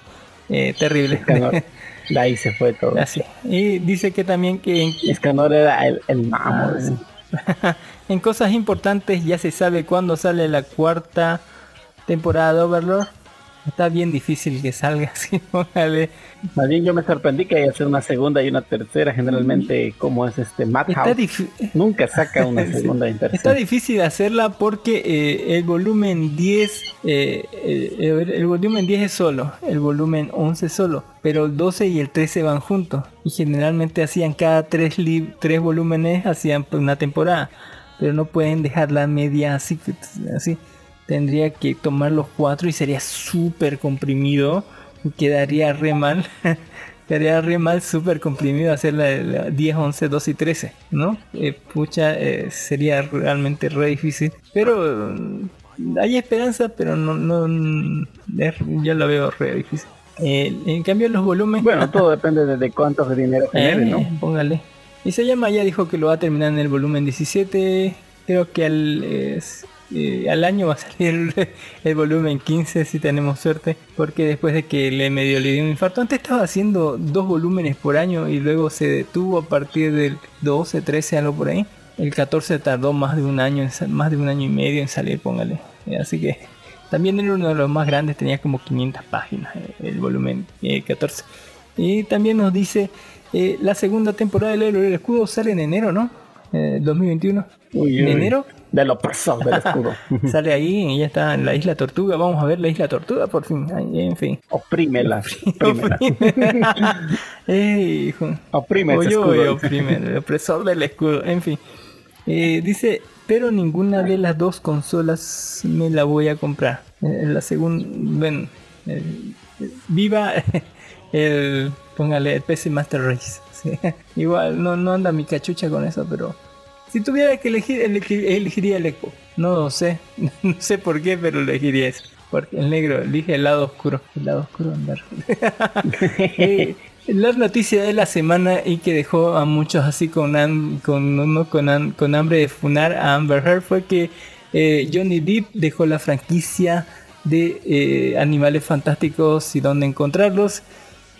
Eh, terrible. Escanor. De ahí se fue todo. Así. Y dice que también que en, Escanor era el, el mamo. sí. en cosas importantes ya se sabe cuándo sale la cuarta temporada de Overlord. Está bien difícil que salga así, póngale. Más bien yo me sorprendí que haya hacer una segunda y una tercera. Generalmente, como es este Está Madhouse, nunca saca una segunda y Está tercera. difícil hacerla porque eh, el volumen 10 eh, eh, el, volumen 10 es solo, el volumen 11 es solo, pero el 12 y el 13 van juntos y generalmente hacían cada tres, lib- tres volúmenes hacían una temporada, pero no pueden dejar la media así, así. Tendría que tomar los cuatro y sería súper comprimido y quedaría re mal. Quedaría re mal, súper comprimido hacer la, la 10, 11, 12 y 13, ¿no? Eh, pucha, eh, sería realmente re difícil. Pero mm, hay esperanza, pero no, no mm, es- yo la veo re difícil. Eh, en cambio, los volúmenes. Bueno, todo depende de, de dinero genere, ¿no? Póngale. Isayama ya dijo que lo va a terminar en el volumen 17. Creo que al, es- eh, al año va a salir el, el volumen 15 si tenemos suerte. Porque después de que le medio le dio un infarto. Antes estaba haciendo dos volúmenes por año y luego se detuvo a partir del 12, 13, algo por ahí. El 14 tardó más de un año, más de un año y medio en salir, póngale. Eh, Así que también era uno de los más grandes, tenía como 500 páginas eh, el volumen eh, 14. Y también nos dice, eh, la segunda temporada del Héroe del Escudo sale en enero, ¿no? Eh, 2021. Uy, ¿En enero? De lo pasado del escudo. Sale ahí y ya está en la Isla Tortuga. Vamos a ver la Isla Tortuga por fin. Ay, en fin. Oprímela. oprímela. Ey, hijo. Oprime ese escudo. oye, oprime, el opresor del escudo. En fin. Eh, dice, pero ninguna de las dos consolas me la voy a comprar. Eh, la segunda, bueno, eh, viva el, póngale el PC Master Race. sí. Igual no, no anda mi cachucha con eso, pero si tuviera que elegir, elegi- elegiría el Xbox. No lo sé, no sé por qué, pero elegiría eso. Porque el negro elige el lado oscuro. El lado oscuro andar. Eh, la noticia de la semana y que dejó a muchos así con, ham- con, uno con, ham- con hambre de funar a Amber Heard fue que eh, Johnny Depp dejó la franquicia de eh, Animales Fantásticos y dónde encontrarlos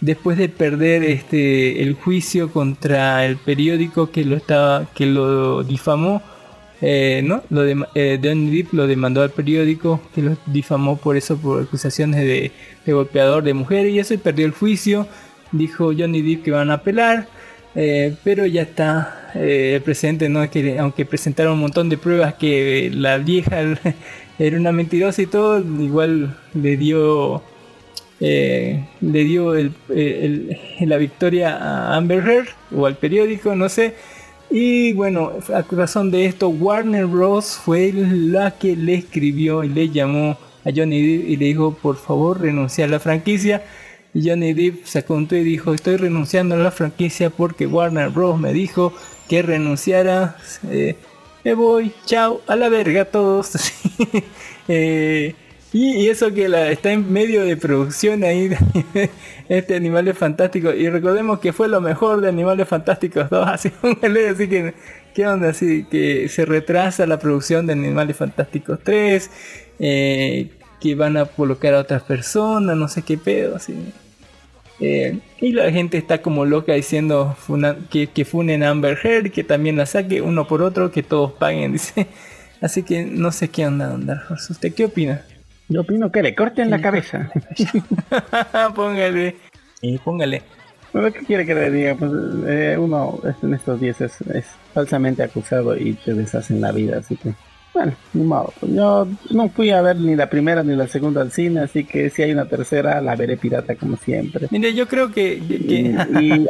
después de perder este el juicio contra el periódico que lo estaba que lo difamó eh, no lo eh, Johnny Depp lo demandó al periódico que lo difamó por eso por acusaciones de, de golpeador de mujeres y eso y perdió el juicio. Dijo Johnny Depp que van a apelar eh, pero ya está eh, el presidente no que aunque presentaron un montón de pruebas que la vieja era una mentirosa y todo igual le dio eh, le dio la victoria a Amber Heard o al periódico, no sé. Y bueno, a razón de esto, Warner Bros. fue la que le escribió y le llamó a Johnny Depp y le dijo, por favor, renuncia a la franquicia. Johnny Depp un tweet y dijo, estoy renunciando a la franquicia porque Warner Bros. me dijo que renunciara. Eh, me voy, chao, a la verga todos. Eh, y, eso que la, está en medio de producción ahí, este Animales Fantásticos. Y recordemos que fue lo mejor de Animales Fantásticos 2. Así, así que, ¿qué onda? Así que se retrasa la producción de Animales Fantásticos 3. Eh, que van a colocar a otras personas, no sé qué pedo. Así. Eh, y la gente está como loca diciendo que, funen Amber Heard, que también la saque uno por otro, que todos paguen, dice. Así que no sé qué onda, Horse. ¿Usted qué opina? Yo opino que le corten la cabeza. póngale. Y póngale. ¿qué quiere que le diga? Pues eh, uno en estos días es, es, falsamente acusado y te deshacen la vida, así que bueno, ni modo. Yo no fui a ver ni la primera ni la segunda al cine, así que si hay una tercera, la veré pirata como siempre. Mire, yo creo que... y,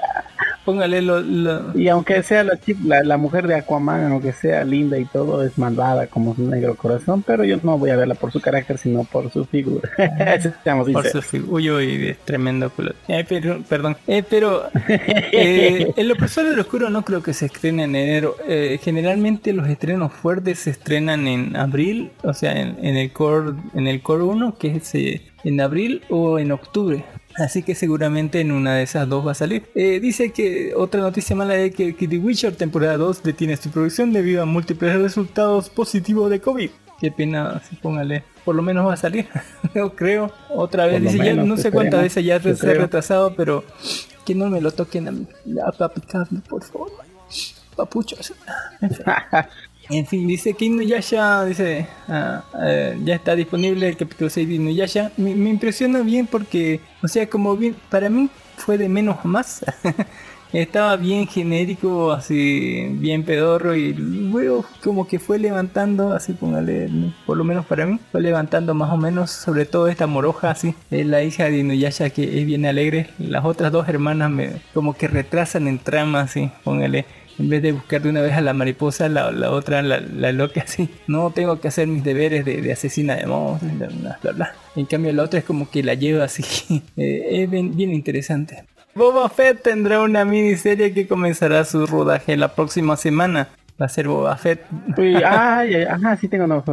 Póngale lo, Y aunque sea la, la, la, mujer de Aquaman, aunque sea linda y todo, es malvada como su negro corazón, pero yo no voy a verla por su carácter, sino por su figura. por su figura. Uy, uy, es tremendo culo. pero, perdón. Eh, pero eh, en lo personal del oscuro no creo que se estrene en enero. Eh, generalmente los estrenos fuertes se estrenan en abril, o sea, en, en el core en el core 1, que es eh, en abril o en octubre. Así que seguramente en una de esas dos va a salir. Eh, dice que otra noticia mala es que, The Witcher temporada 2 detiene su producción debido a múltiples resultados positivos de COVID. Qué pena, póngale. Por lo menos va a salir. no creo. Otra vez. Dice, ya no sé cuántas veces ya se ha retrasado, pero que no me lo toquen a, mí, por favor. Papuchos. En fin, dice que Inuyasha, dice, ah, eh, ya está disponible el capítulo 6 de Inuyasha. Me, me, impresiona bien porque, o sea, como bien, para mí fue de menos a más. Estaba bien genérico, así, bien pedorro y luego como que fue levantando, así póngale, por lo menos para mí, fue levantando más o menos, sobre todo esta moroja, así, es la hija de Inuyasha que es bien alegre. Las otras dos hermanas me como que retrasan en trama, así, póngale en vez de buscar de una vez a la mariposa, la, la otra, la, la, loca así. No tengo que hacer mis deberes de, de asesina de monstruos, bla, bla, bla, En cambio, la otra es como que la lleva así. Eh, es bien, bien interesante. Boba Fett tendrá una miniserie que comenzará su rodaje la próxima semana. Va a ser Boba Fett. Uy, ay, ajá, sí tengo no,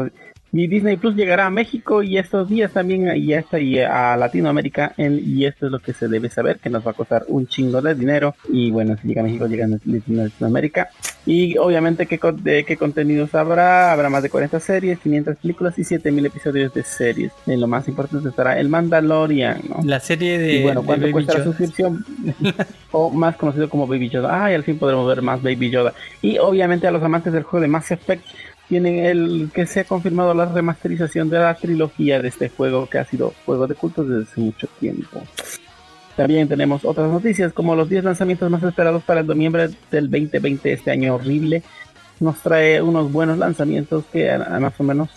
y Disney Plus llegará a México y estos días también y hasta y a Latinoamérica y esto es lo que se debe saber que nos va a costar un chingo de dinero. Y bueno si llega a México llega a Latinoamérica. Y obviamente ¿qué, de qué contenidos habrá habrá más de 40 series 500 películas y 7000 episodios de series. En lo más importante estará el Mandalorian la serie de y bueno cuánto cuesta la suscripción o más conocido como Baby Yoda. Ay al fin podremos ver más Baby Yoda. Y obviamente a los amantes del juego de Mass Effect tienen el que se ha confirmado la remasterización de la trilogía de este juego que ha sido juego de culto desde hace mucho tiempo. También tenemos otras noticias como los 10 lanzamientos más esperados para el noviembre del 2020, este año horrible. Nos trae unos buenos lanzamientos que más o menos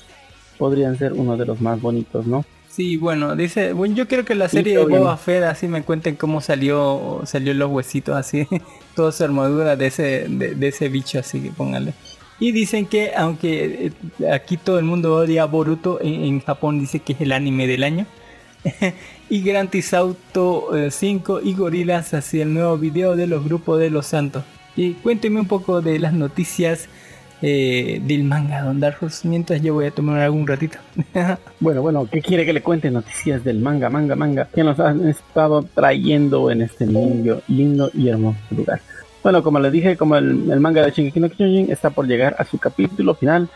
podrían ser uno de los más bonitos, ¿no? Sí, bueno, dice, bueno, yo quiero que la serie de Boba Fett así me cuenten cómo salió, salió los huesitos así, toda su armadura de ese, de, ese bicho así, que póngale. Y dicen que, aunque eh, aquí todo el mundo odia a Boruto, en, Japón dice que es el anime del año. y Grand Theft Auto 5 eh, y Gorilas hacia el nuevo video de los grupos de los santos. Y cuénteme un poco de las noticias eh, del manga, Don Dark mientras yo voy a tomar algún ratito. bueno, bueno, ¿qué quiere que le cuente noticias del manga, manga, manga? Que nos han estado trayendo en este lindo, lindo y hermoso lugar. Bueno, como les dije, como el, manga de Shingeki no Kyojin está por llegar a su capítulo final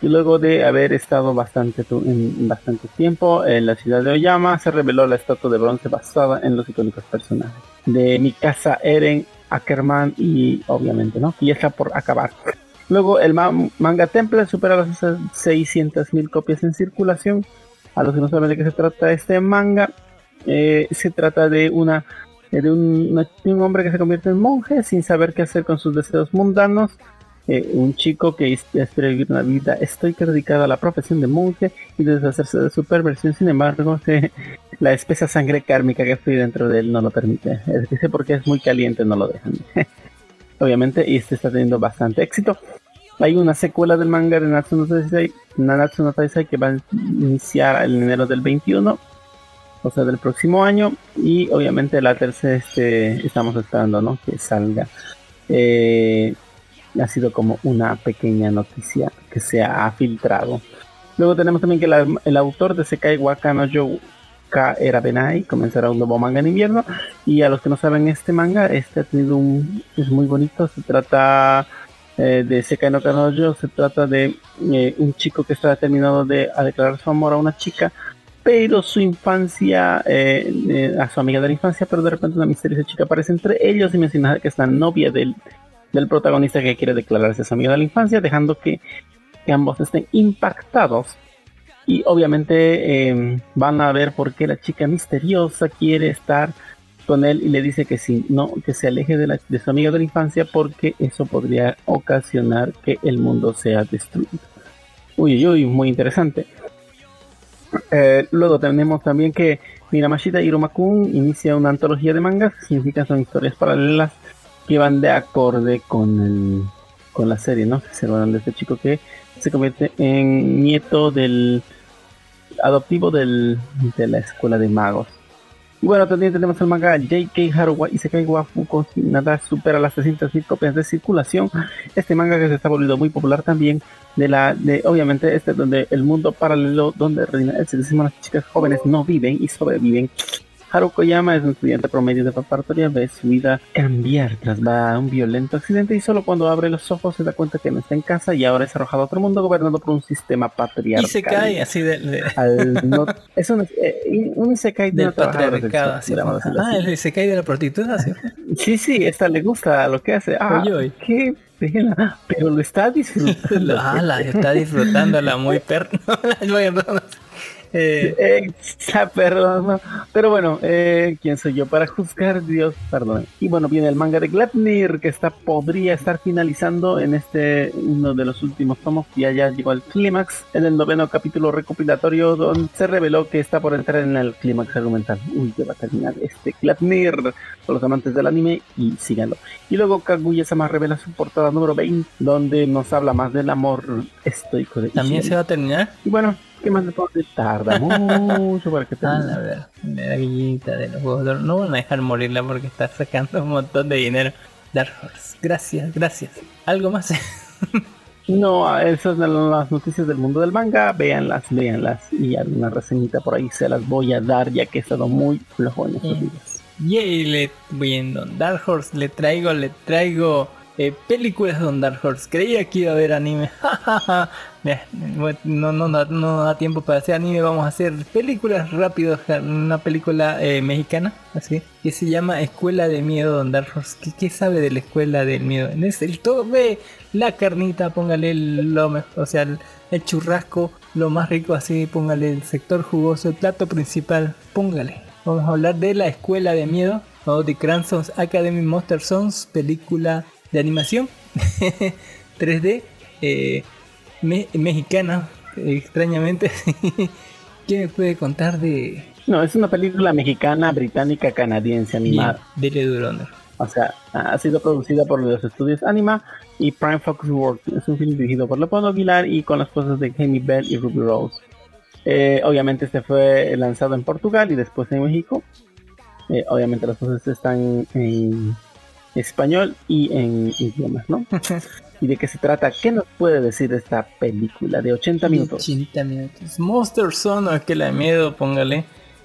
y luego de haber estado bastante, en, bastante tiempo en la ciudad de Oyama, se reveló la estatua de bronce basada en los icónicos personajes de Mikasa, Eren, Ackerman y obviamente, ¿no? Y está por acabar. Luego el manga Temple supera las 600.000 copias en circulación. A los que no saben de qué se trata este manga, eh, se trata de una de un, hombre que se convierte en monje sin saber qué hacer con sus deseos mundanos. Eh, un chico que espera vivir una vida estoica dedicada a la profesión de monje y deshacerse de su perversión. Sin embargo, la espesa sangre kármica que fluye dentro de él no lo permite. Dice porque es muy caliente, no lo dejan. Obviamente, y este está teniendo bastante éxito. Hay una secuela del manga de Taisai, Nanatsu no Taisai que va a iniciar en enero del 21 del próximo año. Y obviamente la tercera este, estamos esperando ¿no? que salga. Eh, ha sido como una pequeña noticia que se ha filtrado. Luego tenemos también que la- el autor de Sekai Waka no Ka era Benai comenzará un nuevo manga en invierno. Y a los que no saben este manga, este ha tenido un. es muy bonito. Se trata eh, de Sekai no Kanojo, se trata de eh, un chico que está determinado de, a declarar su amor a una chica. Pero su infancia, eh, eh, a su amiga de la infancia, pero de repente una misteriosa chica aparece entre ellos y menciona que es la novia del, del protagonista que quiere declararse a su amiga de la infancia, dejando que, que ambos estén impactados y obviamente eh, van a ver por qué la chica misteriosa quiere estar con él y le dice que si no, que se aleje de, de su amiga de la infancia porque eso podría ocasionar que el mundo sea destruido. Uy, uy, muy interesante. Eh, luego tenemos también que Miramashita Hiromakun inicia una antología de mangas, significa son historias paralelas que van de acorde con el, con la serie, ¿no? Se hablan de este chico que se convierte en nieto del adoptivo del, de la escuela de magos. Y bueno, también tenemos el manga JK Haruwa Isekai wa Fuko nada supera las 300.000 copias de circulación. Este manga que se está volviendo muy popular también de la de obviamente este donde el mundo paralelo donde reina el sexismo las chicas jóvenes no viven y sobreviven. Haruko Yama es un estudiante promedio de preparatoria, ve su vida cambiar tras va a un violento accidente y solo cuando abre los ojos se da cuenta que no está en casa y ahora es arrojado a otro mundo gobernado por un sistema Y patriarcal. se cae así de, de- Al no- es un, eh, un isekai de del patriarcado. así Ah, el se cae de la prostituta. ¿sí? Sí, sí, esta le gusta lo que hace. Ah, Oye, qué pena. Pero lo está disfrutando. Ah, la está disfrutando la muy perra. Eh, Eh, perdón, pero bueno, eh, ¿quién soy yo para juzgar? Dios, perdón. Y bueno, viene el manga de Gladnir que está podría estar finalizando en este uno de los últimos tomos. Ya ya llegó al clímax en el noveno capítulo recopilatorio donde se reveló que está por entrar en el clímax argumental. Uy, que va a terminar este Gladnir por los amantes del anime y síganlo. Y luego Kaguya-sama revela su portada número 20 donde nos habla más del amor estoico de también Ishii. se va a terminar. Y bueno, ¿qué más le puedo decir? Tarda mucho para que Ah, termine. la verdad, la gallita de los huevos de oro. No van a dejar morirla porque está sacando un montón de dinero. Dark Horse, gracias, gracias. ¿Algo más? No, esas son las noticias del mundo del manga. Véanlas, véanlas. Y alguna reseñita por ahí se las voy a dar ya que he estado muy flojo en estos Bien. días. Yay, le voy en Don Dark Horse, le traigo, le traigo eh, películas de Don Dark Horse. Creía que iba a haber anime. No, no, no, no da tiempo para hacer anime. Vamos a hacer películas rápido. Una película eh, mexicana, así, que se llama Escuela de Miedo Don Dark Horse. ¿Qué, sabe de la Escuela del Miedo? Es el todo, ve la carnita, póngale lo mejor, o sea, el, churrasco, lo más rico así, póngale el sector jugoso, el plato principal, póngale. Vamos a hablar de la Escuela de Miedo o The Academy Monster Songs, película de animación 3D eh, me- mexicana, extrañamente. ¿Qué me puede contar de No, es una película mexicana, británica, canadiense Bien, animada. Dele duro, Ander. O sea, ha sido producida por los estudios Anima y Prime Focus Works. Es un film dirigido por Leopoldo Aguilar y con las voces de Jamie Bell y Ruby Rose. Eh, obviamente este fue lanzado en Portugal y después en México. Eh, obviamente las voces están en español y en idiomas, ¿no? ¿Y de qué se trata? ¿Qué nos puede decir esta película de 80 minutos? 80 minutos. Monster Son o Escuela de Miedo, póngale.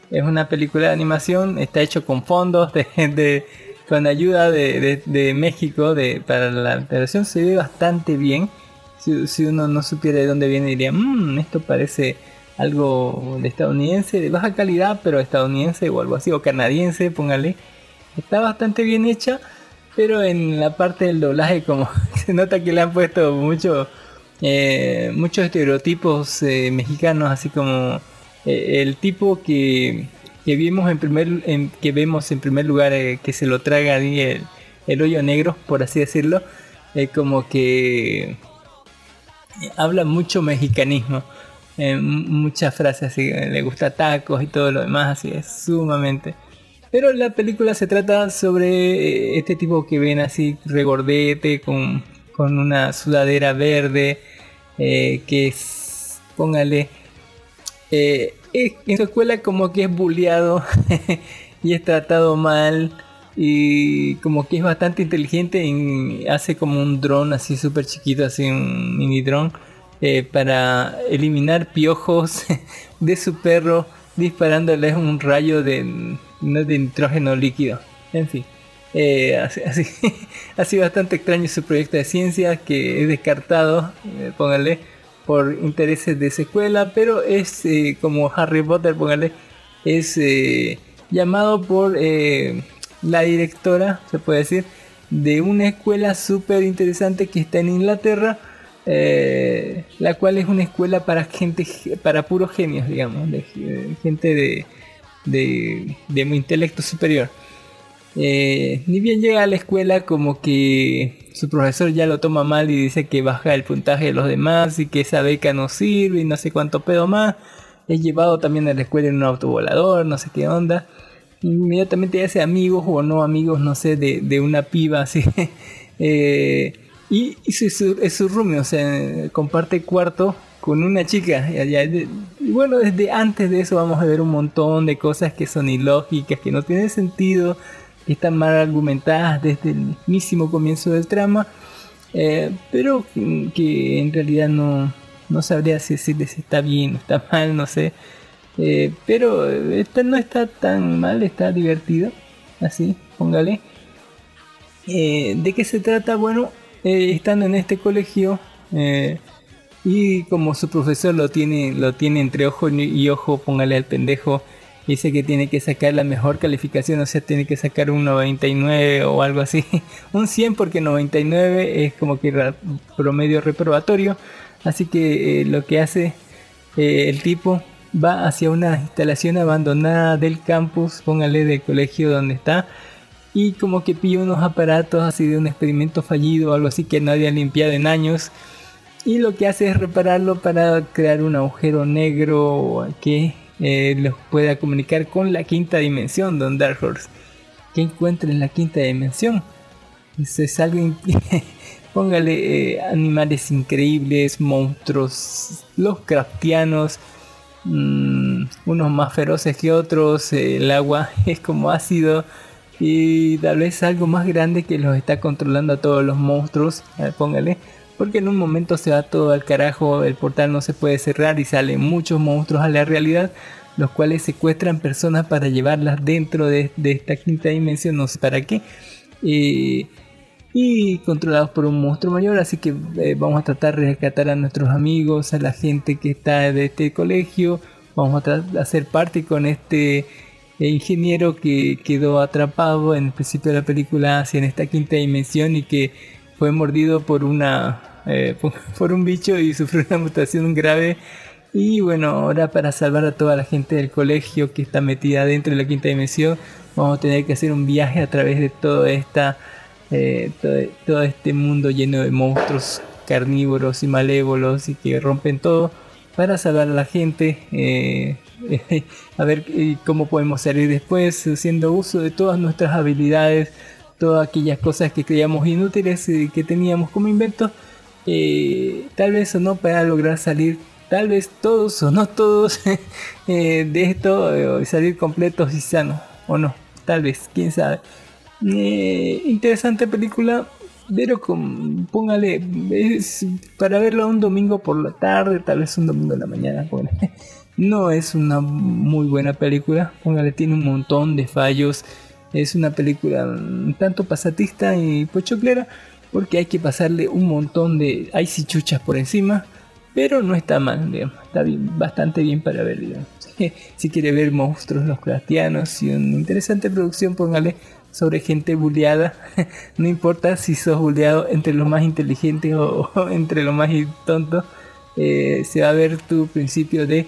Es una película de animación, está hecho con fondos de, de- con ayuda de, de- de México de, para la alteración. Se ve bastante bien. Si, si uno no supiera de dónde viene, diría, "Mm, esto parece algo de estadounidense, de baja calidad, pero estadounidense o algo así, o canadiense, póngale. Está bastante bien hecha, pero en la parte del doblaje, como se nota que le han puesto mucho, eh, muchos estereotipos eh, mexicanos, así como eh, el tipo que, que vimos en primer, en- que vemos en primer lugar que se lo traga ahí el, el hoyo negro, por así decirlo, eh, como que habla mucho mexicanismo. muchas frases así, le gusta tacos y todo lo demás, así es sumamente. Pero la película se trata sobre eh, este tipo que ven así regordete con, con una sudadera verde, eh, que es, póngale, eh, en su escuela como que es bulleado y es tratado mal y como que es bastante inteligente y hace como un dron así súper chiquito, así un mini dron para eliminar piojos de su perro disparándoles un rayo de, no, de nitrógeno líquido. En fin. Eh, así, así, así bastante extraño su proyecto de ciencia que es descartado, eh, póngale, por intereses de secuela, pero es eh, como Harry Potter, póngale, es eh, llamado por la directora, se puede decir, de una escuela súper interesante que está en Inglaterra, la cual es una escuela para gente, para puros genios, digamos, gente de, de, de intelecto superior. Eh, ni bien llega a la escuela como que su profesor ya lo toma mal y dice que baja el puntaje de los demás y que esa beca no sirve y no sé cuánto pedo más. Es llevado también a la escuela en un autovolador, no sé qué onda. Inmediatamente hace amigos o no amigos, no sé, de, de una piba así. Eh, y y su- su- es su roomie, o sea, comparte cuarto con una chica. Y bueno, desde antes de eso vamos a ver un montón de cosas que son ilógicas, que no tienen sentido, que están mal argumentadas desde el mismísimo comienzo del trama, eh, pero que en realidad no, no sabría si si está bien o está mal, no sé. Eh, pero esta no está tan mal, está divertido, así, póngale. Eh, ¿De qué se trata? Bueno, están en este colegio y como su profesor lo tiene, lo tiene entre ojo y ojo, póngale al pendejo, dice que tiene que sacar la mejor calificación, o sea, tiene que sacar un 99 o algo así, un 100 porque 99 es como que promedio reprobatorio, así que eh, lo que hace eh, el tipo va hacia una instalación abandonada del campus, póngale del colegio donde está, y como que pilla unos aparatos así de un experimento fallido o algo así que nadie ha limpiado en años. Y lo que hace es repararlo para crear un agujero negro que eh, los pueda comunicar con la quinta dimensión, Don Dark Horse. ¿Qué encuentra en la quinta dimensión? Es algo... Póngale eh, animales increíbles, monstruos, los craftianos, mm, unos más feroces que otros, eh, el agua es como ácido y tal vez algo más grande que los está controlando a todos los monstruos, póngale, porque en un momento se va todo al carajo, el portal no se puede cerrar y salen muchos monstruos a la realidad, los cuales secuestran personas para llevarlas dentro de, esta quinta dimensión, no sé para qué. Eh, y controlados por un monstruo mayor, así que eh, vamos a tratar de rescatar a nuestros amigos, a la gente que está de este colegio, vamos a hacer parte con este eh, ingeniero que quedó atrapado en el principio de la película hacia en esta quinta dimensión y que fue mordido por una eh, por, un bicho y sufrió una mutación grave. Y bueno ahora para salvar a toda la gente del colegio que está metida dentro de la quinta dimensión vamos a tener que hacer un viaje a través de toda esta eh, todo, este mundo lleno de monstruos carnívoros y malévolos y que rompen todo para salvar a la gente eh, a ver cómo podemos salir después haciendo uso de todas nuestras habilidades todas aquellas cosas que creíamos inútiles y que teníamos como inventos eh, tal vez o no para lograr salir tal vez todos o no todos eh, de esto eh, salir completos y sanos o no tal vez quién sabe eh, interesante película pero con, póngale es para verlo un domingo por la tarde tal vez un domingo en la mañana póngale. no es una muy buena película póngale tiene un montón de fallos es una película un tanto pasatista y pochoclera porque hay que pasarle un montón de hay chuchas por encima pero no está mal digamos. está bien, bastante bien para ver digamos. si quiere ver monstruos los cristianos y una interesante producción póngale sobre gente bulleada no importa si sos bulleado entre los más inteligentes o, o entre los más tontos eh, se va a ver tu principio de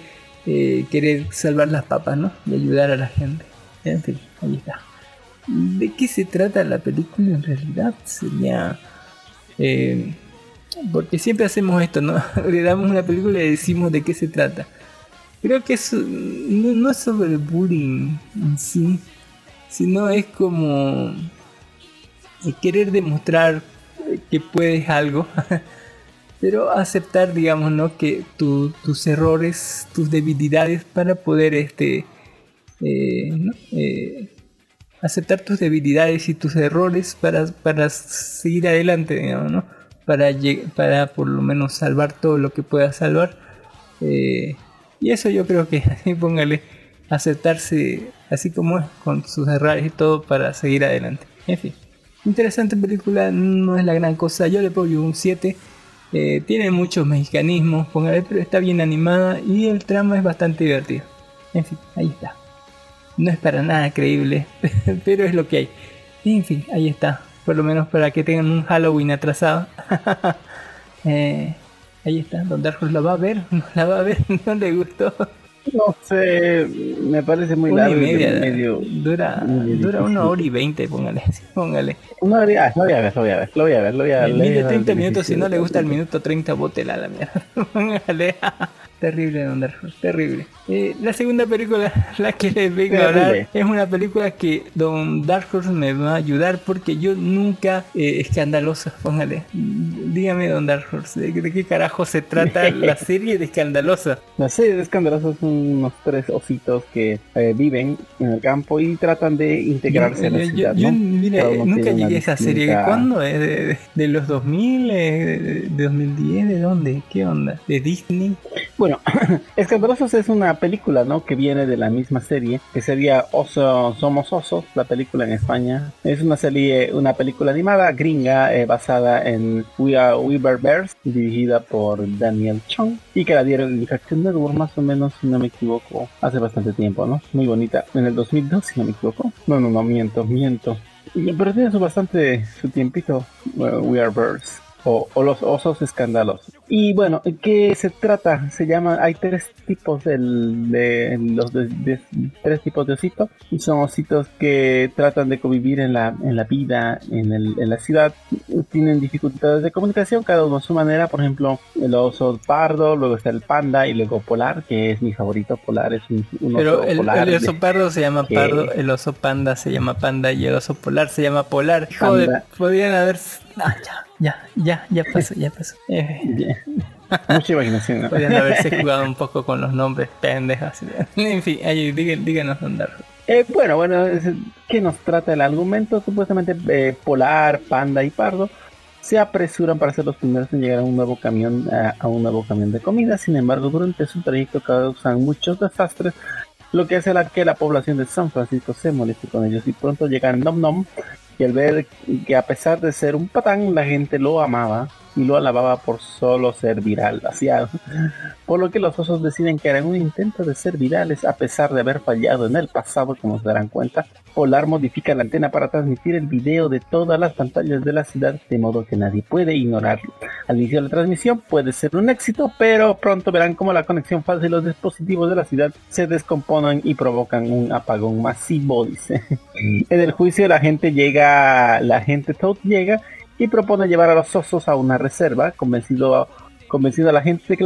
eh, querer salvar las papas no y ayudar a la gente en fin ahí está ¿De qué se trata la película en realidad? Sería... eh, porque siempre hacemos esto, ¿no? Le damos una película y decimos de qué se trata. Creo que eso no, es sobre el bullying en sí, sino es como eh, querer demostrar que puedes algo. pero aceptar, digamos, ¿no? Que tu- tus errores, tus debilidades para poder, este, eh, ¿no? Aceptar tus debilidades y tus errores para, para seguir adelante, digamos, ¿no? Para, para por lo menos salvar todo lo que puedas salvar. Eh, y eso yo creo que, póngale, aceptarse así como es, con sus errores y todo para seguir adelante. En fin, interesante película, no es la gran cosa, yo le pongo un 7. Eh, tiene muchos mexicanismos, póngale, pero está bien animada y el trama es bastante divertido. En fin, ahí está. No es para nada creíble, pero es lo que hay. En fin, ahí está. Por lo menos para que tengan un Halloween atrasado. Eh, ahí está, Don Darkos la va a ver, no la va a ver, no le gustó. No sé, me parece muy una y largo. media, medio, dura, medio dura una hora y veinte, póngale, póngale. Una hora, ah, lo voy a ver, lo voy a ver, lo voy a ver, lo voy a ver. A mide dar 30 el minutos, si no le gusta el minuto 30, bótela a la mierda. Póngale. Terrible, Don Darkos, terrible. Eh, la segunda película, la que les vengo a hablar, es una película que Don Dark Horse me va a ayudar porque yo nunca eh, escandalosa, póngale. Dígame, Don Dark Horse, ¿de, de qué carajo se trata la serie de escandalosa? La serie de escandalosos son unos tres ositos que eh, viven en el campo y tratan de integrarse a la Yo- ciudad. nunca llegué a esa serie. ¿Cuándo? ¿De, de- de los 2000? eh, ¿De, de 2010? ¿De dónde? ¿Qué onda? ¿De Disney? Bueno, Escandalosos es una película, ¿no? Que viene de la misma serie, que sería Oso, Somos Osos, la película en España. Es una serie, una película animada gringa eh, basada en We Are Weaver Bears, dirigida por Daniel Chong y que la dieron en Cartoon Network más o menos, si no me equivoco, hace bastante tiempo, ¿no? Muy bonita. En el 2002, si no me equivoco. No, no, no, miento, miento. Pero tiene su bastante, su tiempito, eh, We Are Birds. O, o los osos escandalosos. Y bueno, ¿qué se trata? Se llama, hay tres tipos del- de, los de, de- tres tipos de ositos. Y son ositos que tratan de convivir en la, en la vida, en, el- en la ciudad. Tienen dificultades de comunicación, cada uno a su manera. Por ejemplo, el oso pardo, luego está el panda y luego polar, que es mi favorito. Polar es un, un Pero oso el, polar. el oso de- pardo se llama que- pardo, el oso panda se llama panda y el oso polar se llama polar. Joder, podrían haber... Ah, ya, ya, ya, ya pasó, ya pasó. Eh, Mucha imaginación. ¿no? podrían haberse jugado un poco con los nombres pendejos. En fin, ahí, dígan- díganos dónde. Eh, bueno, bueno, ¿qué nos trata el argumento? Supuestamente eh, Polar, Panda y Pardo se apresuran para ser los primeros en llegar a un nuevo camión, a, a un nuevo camión de comida. Sin embargo, durante su trayecto causan muchos desastres, lo que hace la, que la población de San Francisco se moleste con ellos. Y pronto llegan Nom Nom y al ver que a pesar de ser un patán, la gente lo amaba y lo alababa por solo ser viral. Hacía por lo que los osos deciden que harán un intento de ser virales a pesar de haber fallado en el pasado, como se darán cuenta. Polar modifica la antena para transmitir el video de todas las pantallas de la ciudad de modo que nadie puede ignorarlo. Al inicio de la transmisión puede ser un éxito, pero pronto verán cómo la conexión falsa y los dispositivos de la ciudad se descomponen y provocan un apagón masivo, dice. en el juicio la gente llega, la gente Toad llega y propone llevar a los osos a una reserva, convencido convencido a la gente de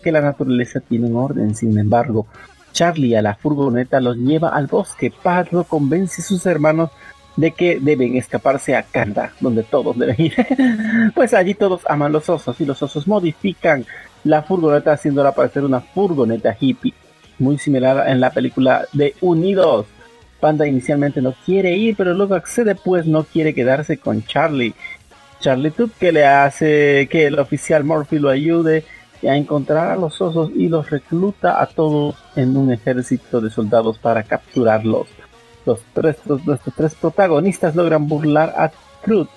que la, naturaleza tiene un orden. Sin embargo, Charlie a la furgoneta los lleva al bosque. Pardo convence a sus hermanos de que deben escaparse a Canada, donde todos deben ir. pues allí todos aman los osos y los osos modifican la furgoneta haciéndola parecer una furgoneta hippie, muy similar en la película de Unidos. Panda inicialmente no quiere ir, pero luego accede pues no quiere quedarse con Charlie. Charlie Tooth que le hace que el oficial Murphy lo ayude a encontrar a los osos y los recluta a todos en un ejército de soldados para capturarlos. Los tres, los- nuestros tres protagonistas logran burlar a Truth,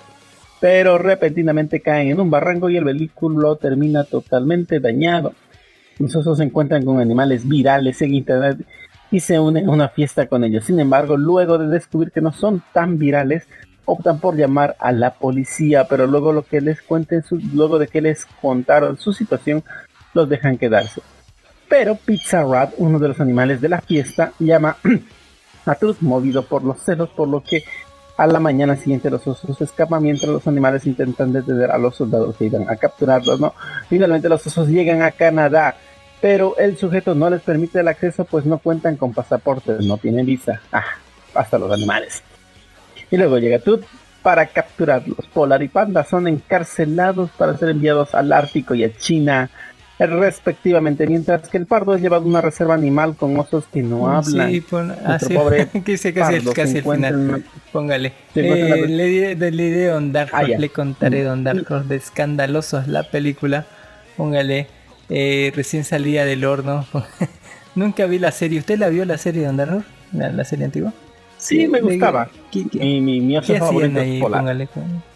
pero repentinamente caen en un barranco y el vehículo termina totalmente dañado. Los osos se encuentran con animales virales en internet y se unen a una fiesta con ellos. Sin embargo, luego de descubrir que no son tan virales, optan por llamar a la policía, pero luego lo que les cuenten luego de que les contaron su situación, los dejan quedarse. Pero Pizza Rat, uno de los animales de la fiesta, llama a Truth movido por los celos, por lo que a la mañana siguiente los osos escapan mientras los animales intentan detener a los soldados que iban a capturarlos. ¿no? Finalmente los osos llegan a Canadá, pero el sujeto no les permite el acceso pues no cuentan con pasaportes, no tienen visa. Ah, hasta los animales. Y luego llega Tut para capturarlos. Polar y Panda son encarcelados para ser enviados al Ártico y a China respectivamente, mientras que el pardo es llevado a una reserva animal con osos que no hablan. Sí, pon, así, pobre que se casi, pardo casi el final. Póngale. Eh, le diré, le diré Don Dark ah, le contaré Don Dark Horse de escandalosos la película. Póngale, eh, recién salía del horno. Nunca vi la serie. ¿Usted la vio la serie Don Dark la, la serie antigua? Sí, me gustaba. ¿Qué, qué, mi, mi, mi ¿qué hacían ahí? Póngale,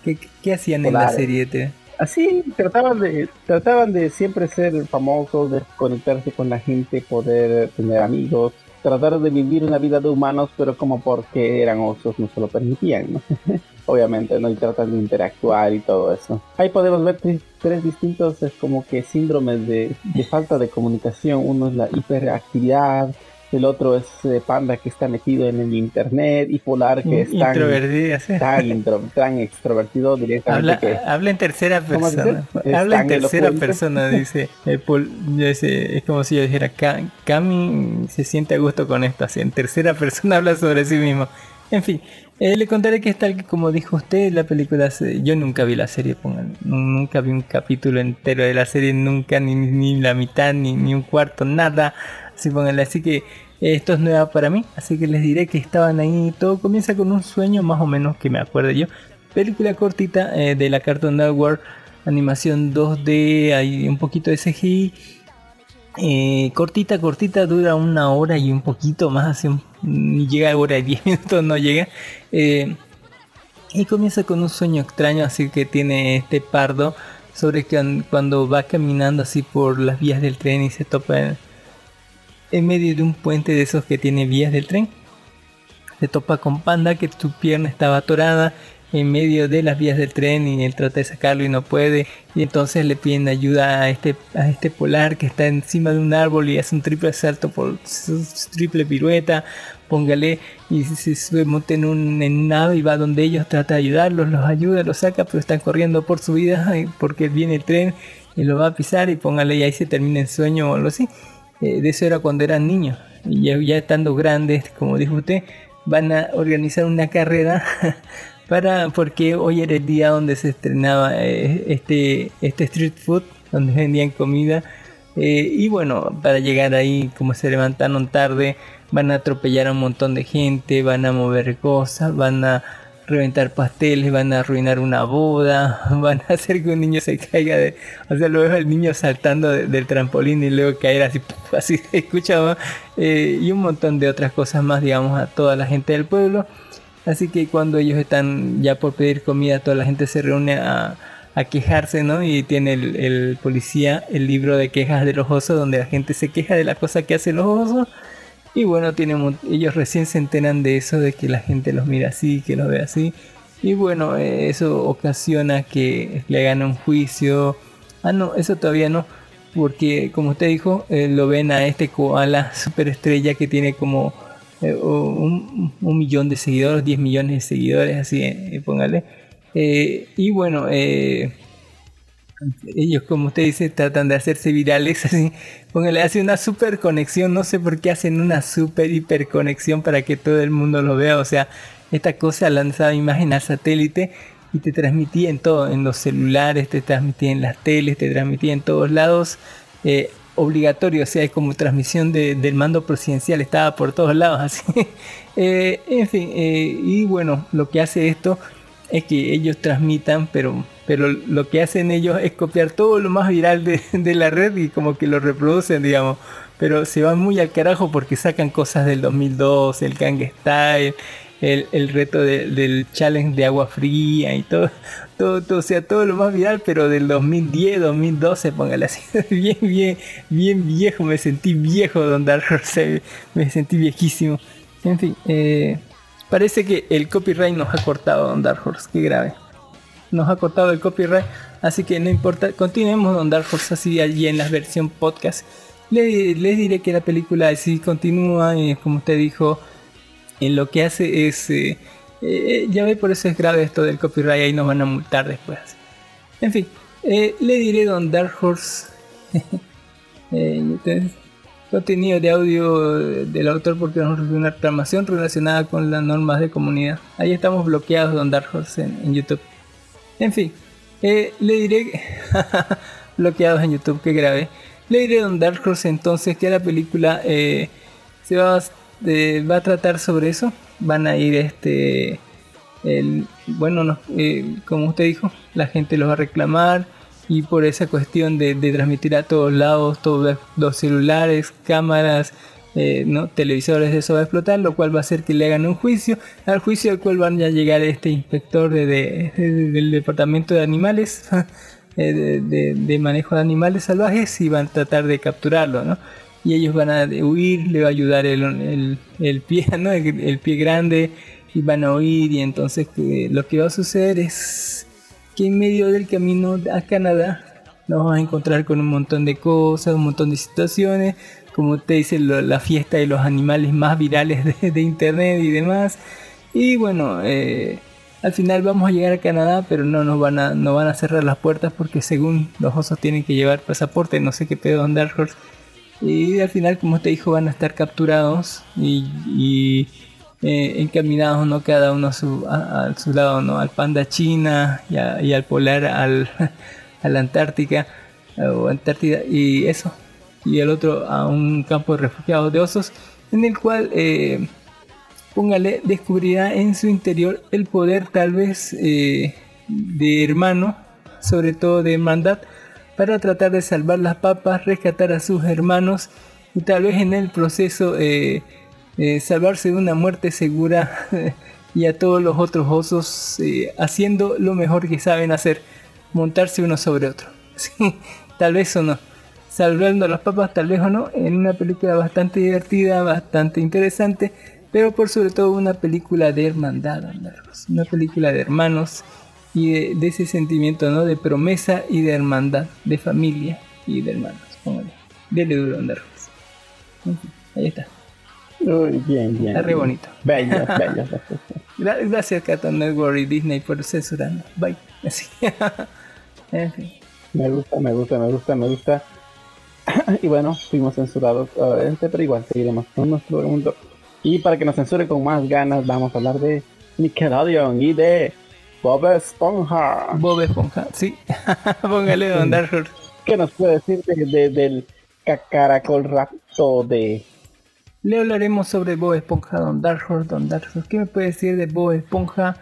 ¿qué, ¿qué, hacían en la serie? así trataban de trataban de siempre ser famosos, de conectarse con la gente, poder tener amigos, tratar de vivir una vida de humanos, pero como porque eran osos no se lo permitían. Obviamente, ¿no? Y tratan de interactuar y todo eso. Ahí podemos ver tres, distintos, es como que síndromes de, de falta de comunicación. Uno es la hiperactividad, el otro es eh, Panda que está metido en el internet y Polar que es tan, tan, extrovertido directamente habla, que habla en tercera persona. habla en tercera persona dice, eh, es como si yo dijera Cami se siente a gusto con esto así en tercera persona habla sobre sí mismo. En fin eh, le contaré que es tal como dijo usted la película yo nunca vi la serie pongan, nunca vi un capítulo entero de la serie nunca ni, ni la mitad ni, ni un cuarto nada Así Así que esto es nuevo para mí. Así que les diré que estaban ahí. Todo comienza con un sueño más o menos que me acuerdo yo. Película cortita eh, de la Cartoon Network. Animación 2D. Hay un poquito de CGI. Eh, cortita, cortita, dura una hora y un poquito más, así, ni llega a hora y 10 minutos, no llega. Eh, y comienza con un sueño extraño, así que tiene este pardo sobre que cuando va caminando así por las vías del tren y se topa en medio de un puente de esos que tiene vías del tren. Se topa con Panda que su pierna estaba atorada en medio de las vías del tren y él trata de sacarlo y no puede. Y entonces le piden ayuda a este a este polar que está encima de un árbol y hace un triple salto por su triple pirueta. Póngale y se sube monta en un en nave y va donde ellos trata de ayudarlos los ayuda los saca pero están corriendo por su vida porque viene el tren y lo va a pisar y póngale y ahí se termina el sueño o algo así eh, de eso era cuando eran niños. Y ya, estando grandes, como dijo usted, van a organizar una carrera para porque hoy era el día donde se estrenaba eh, este, este street food, donde vendían comida. Eh, y bueno, para llegar ahí, como se levantaron tarde, van a atropellar a un montón de gente, van a mover cosas, van a reventar pasteles, van a arruinar una boda, van a hacer que un niño se caiga de... O sea, luego el niño saltando del trampolín y luego caer así, así se escuchaba. Eh, y un montón de otras cosas más, digamos, a toda la gente del pueblo. Así que cuando ellos están ya por pedir comida, toda la gente se reúne a, a quejarse, ¿no? Y tiene el, el, policía el libro de quejas de los osos, donde la gente se queja de la cosa que hacen los osos y bueno, tienen, ellos recién se enteran de eso, de que la gente los mira así, que los ve así. Y bueno, eh, eso ocasiona que le hagan un juicio. Ah, no, eso todavía no. Porque como usted dijo, eh, lo ven a este koala superestrella que tiene como eh, un, un, millón de seguidores, 10 millones de seguidores, así, póngale. y bueno, ellos, como usted dice, tratan de hacerse virales, así, póngale, hace una super conexión, no sé por qué hacen una super hiper conexión para que todo el mundo lo vea, o sea, esta cosa lanzaba imagen al satélite y te transmitía en todo, en los celulares, te transmitía en las teles, te transmitía en todos lados, eh, obligatorio, o sea, es como transmisión del mando presidencial, estaba por todos lados, así. Eh, en fin, eh, y bueno, lo que hace esto es que ellos transmitan, pero pero lo que hacen ellos es copiar todo lo más viral de, de, la red y como que lo reproducen, digamos. Pero se van muy al carajo porque sacan cosas del 2002, el Gang Style, el, el reto del challenge de agua fría y todo, todo, todo, o sea, todo lo más viral, pero del 2010, 2012, póngale así, bien, bien, bien viejo, me sentí viejo, Don Dark me sentí viejísimo. En fin, eh, parece que el copyright nos ha cortado, Don Dark Horse, qué grave nos ha cortado el copyright, así que no importa, continuemos Don Dark Horse así allí en la versión podcast. Les, diré que la película sí continúa, y como usted dijo, en lo que hace es... Eh, eh, ya ve, por eso es grave esto del copyright, ahí nos van a multar después. En fin, eh, le diré Don Dark Horse. contenido de audio del autor porque nos recibió una reclamación relacionada con las normas de comunidad. Ahí estamos bloqueados Don Dark Horse en, en YouTube. En fin, eh, le diré bloqueados en YouTube, que grave. Le diré Don Dark Horse entonces que la película eh, se va, a tratar sobre eso. Van a ir este el, bueno, no, eh, como usted dijo, la gente lo va a reclamar y por esa cuestión de transmitir a todos lados, todos los celulares, cámaras, eh, ¿no? televisores de eso va a explotar, lo cual va a hacer que le hagan un juicio, al juicio al cual van a llegar este inspector de, de- de- del departamento de animales, eh, de, manejo de animales salvajes y van a tratar de capturarlo, ¿no? Y ellos van a huir, le va a ayudar el, el, pie, ¿no? el, el pie grande y van a huir y entonces eh, lo que va a suceder es que en medio del camino a Canadá nos vamos a encontrar con un montón de cosas, un montón de situaciones, como usted dice, lo- la fiesta de los animales más virales de, internet y demás. Y bueno, eh, al final vamos a llegar a Canadá, pero no nos van a, no van a cerrar las puertas porque según los osos tienen que llevar pasaporte, no sé qué pedo en Dark Horse. Y al final, como usted dijo, van a estar capturados y, eh, encaminados, ¿no? Cada uno a su, a, su lado, ¿no? Al panda China y al polar, al, a la Antártica o Antártida y eso. Y el otro a un campo de refugiados de osos, en el cual, eh, póngale, descubrirá en su interior el poder tal vez eh, de hermano, sobre todo de hermandad, para tratar de salvar las papas, rescatar a sus hermanos y tal vez en el proceso eh, salvarse de una muerte segura y a todos los otros osos haciendo lo mejor que saben hacer, montarse uno sobre otro. Sí, tal vez o no. Salvando a las papas, tal vez o no, en una película bastante divertida, bastante interesante, pero por sobre todo una película de hermandad, una película de hermanos y de, de ese sentimiento ¿no? de promesa y de hermandad, de familia y de hermanos. Póngale. Dele duro, Anderros. Ahí está. Uy, bien, bien. Está re bonito. Bello, bello. Gra- Gracias Cartoon Network y Disney por censurarnos. Bye. Así. En fin. Me gusta, me gusta, me gusta, me gusta. y bueno, fuimos censurados, obviamente, pero igual seguiremos con nuestro mundo. Y para que nos censure con más ganas, vamos a hablar de Nickelodeon y de Bob Esponja. Bob Esponja, sí. Póngale Don Dark Horse. ¿Qué nos puede decir de, de- del cacaracol rapto de Le hablaremos sobre Bob Esponja, Don Horse, Don Horse. ¿Qué me puede decir de Bob Esponja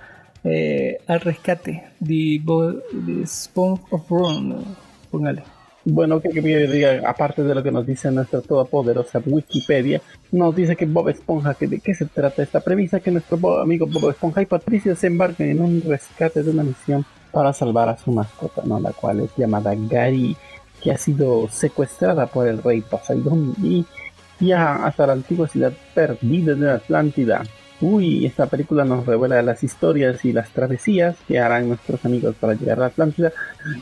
eh, al rescate? De Bob de Spawn of Run. Póngale. Bueno, que, que diga, aparte de lo que nos dice nuestra todopoderosa Wikipedia, nos dice que Bob Esponja, que de qué se trata esta premisa, que nuestro bo- amigo Bob Esponja y Patricia se embarcan en un rescate de una misión para salvar a su mascota, ¿no? la cual es llamada Gary, que ha sido secuestrada por el rey Poseidón y viaja hasta la antigua ciudad perdida de Atlántida. Uy, esta película nos revela las historias y las travesías que harán nuestros amigos para llegar a Atlántida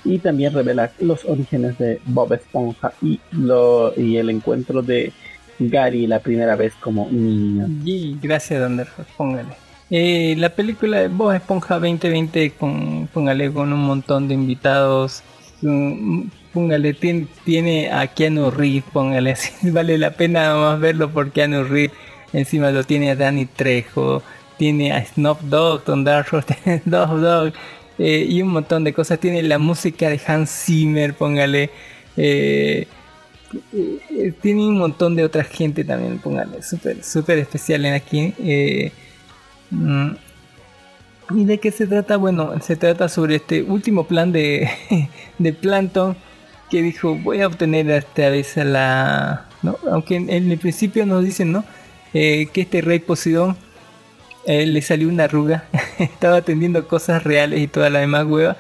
y también revela los orígenes de Bob Esponja y, lo, y el encuentro de Gary la primera vez como niño. Y gracias, Horse. Póngale. Eh, la película de Bob Esponja 2020, con, póngale con un montón de invitados. mm, Póngale, tiene, tiene a Keanu Reeves, póngale. Vale la pena más verlo por Keanu Reeves. Encima lo tiene a Danny Trejo, tiene a Snoop Dogg, Don Dark Horse, tiene Snoop Dogg, eh, y un montón de cosas. Tiene la música de Hans Zimmer, póngale. eh, eh, tiene un montón de otra gente también, póngale, súper súper especial en aquí. eh, mm, ¿Y de qué se trata? Bueno, se trata sobre este último plan de, de Plankton que dijo voy a obtener esta vez a la... ¿no? Aunque en el principio nos dicen ¿no? Eh, que este rey Poseidón eh, le salió una arruga, estaba atendiendo cosas reales y toda la demás hueva.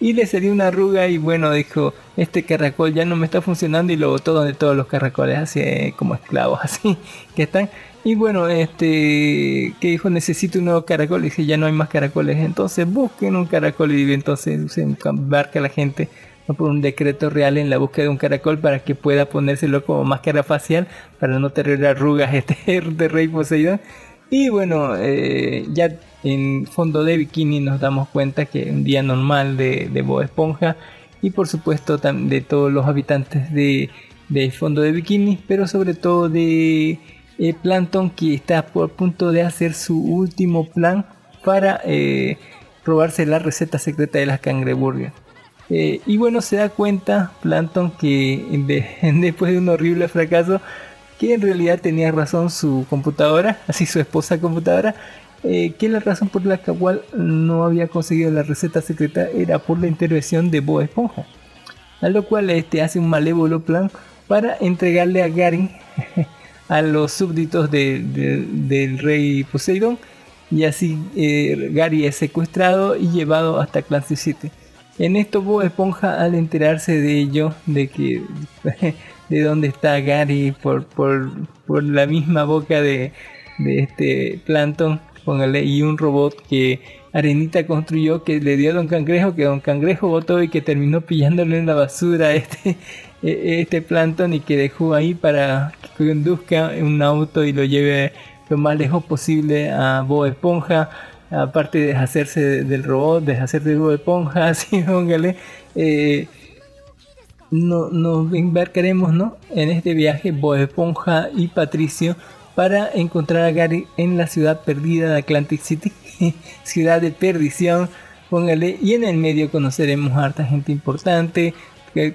Y le salió una arruga y bueno, dijo, este caracol ya no me está funcionando y lo botó donde todos los caracoles, así eh, como esclavos, así que están. Y bueno, este, que dijo, necesito un nuevo caracol, y dice, ya no hay más caracoles, entonces busquen un caracol y entonces se embarca la gente. Por un decreto real en la búsqueda de un caracol para que pueda ponérselo como máscara facial para no tener arrugas este rey Poseidón. Y bueno, eh, ya en fondo de bikini nos damos cuenta que un día normal de, de Bob Esponja y por supuesto de todos los habitantes de, de fondo de bikini, pero sobre todo de eh, que está por punto de hacer su último plan para eh, robarse la receta secreta de las cangreburgers. Eh, y bueno, se da cuenta Plankton que después de un horrible fracaso, que en realidad tenía razón su computadora, así su esposa computadora, eh, que la razón por la cual no había conseguido la receta secreta era por la intervención de Bob Esponja. A lo cual este hace un malévolo plan para entregarle a Gary a los súbditos del rey Poseidón y así eh, Gary es secuestrado y llevado hasta Clancy City. En esto Bob Esponja al enterarse de ello, de que de dónde está Gary por, por, por la misma boca de, este Plankton, póngale, y un robot que Arenita construyó que le dio a Don Cangrejo, que Don Cangrejo votó y que terminó pillándole en la basura este, e, este y que dejó ahí para que conduzca un auto y lo lleve lo más lejos posible a Bob Esponja aparte de deshacerse del robot, deshacerse de Bob Esponja, así póngale, eh, no, nos embarcaremos ¿no? en este viaje Bob Esponja y Patricio para encontrar a Gary en la ciudad perdida de Atlantic City, ciudad de perdición, póngale, y en el medio conoceremos a harta gente importante,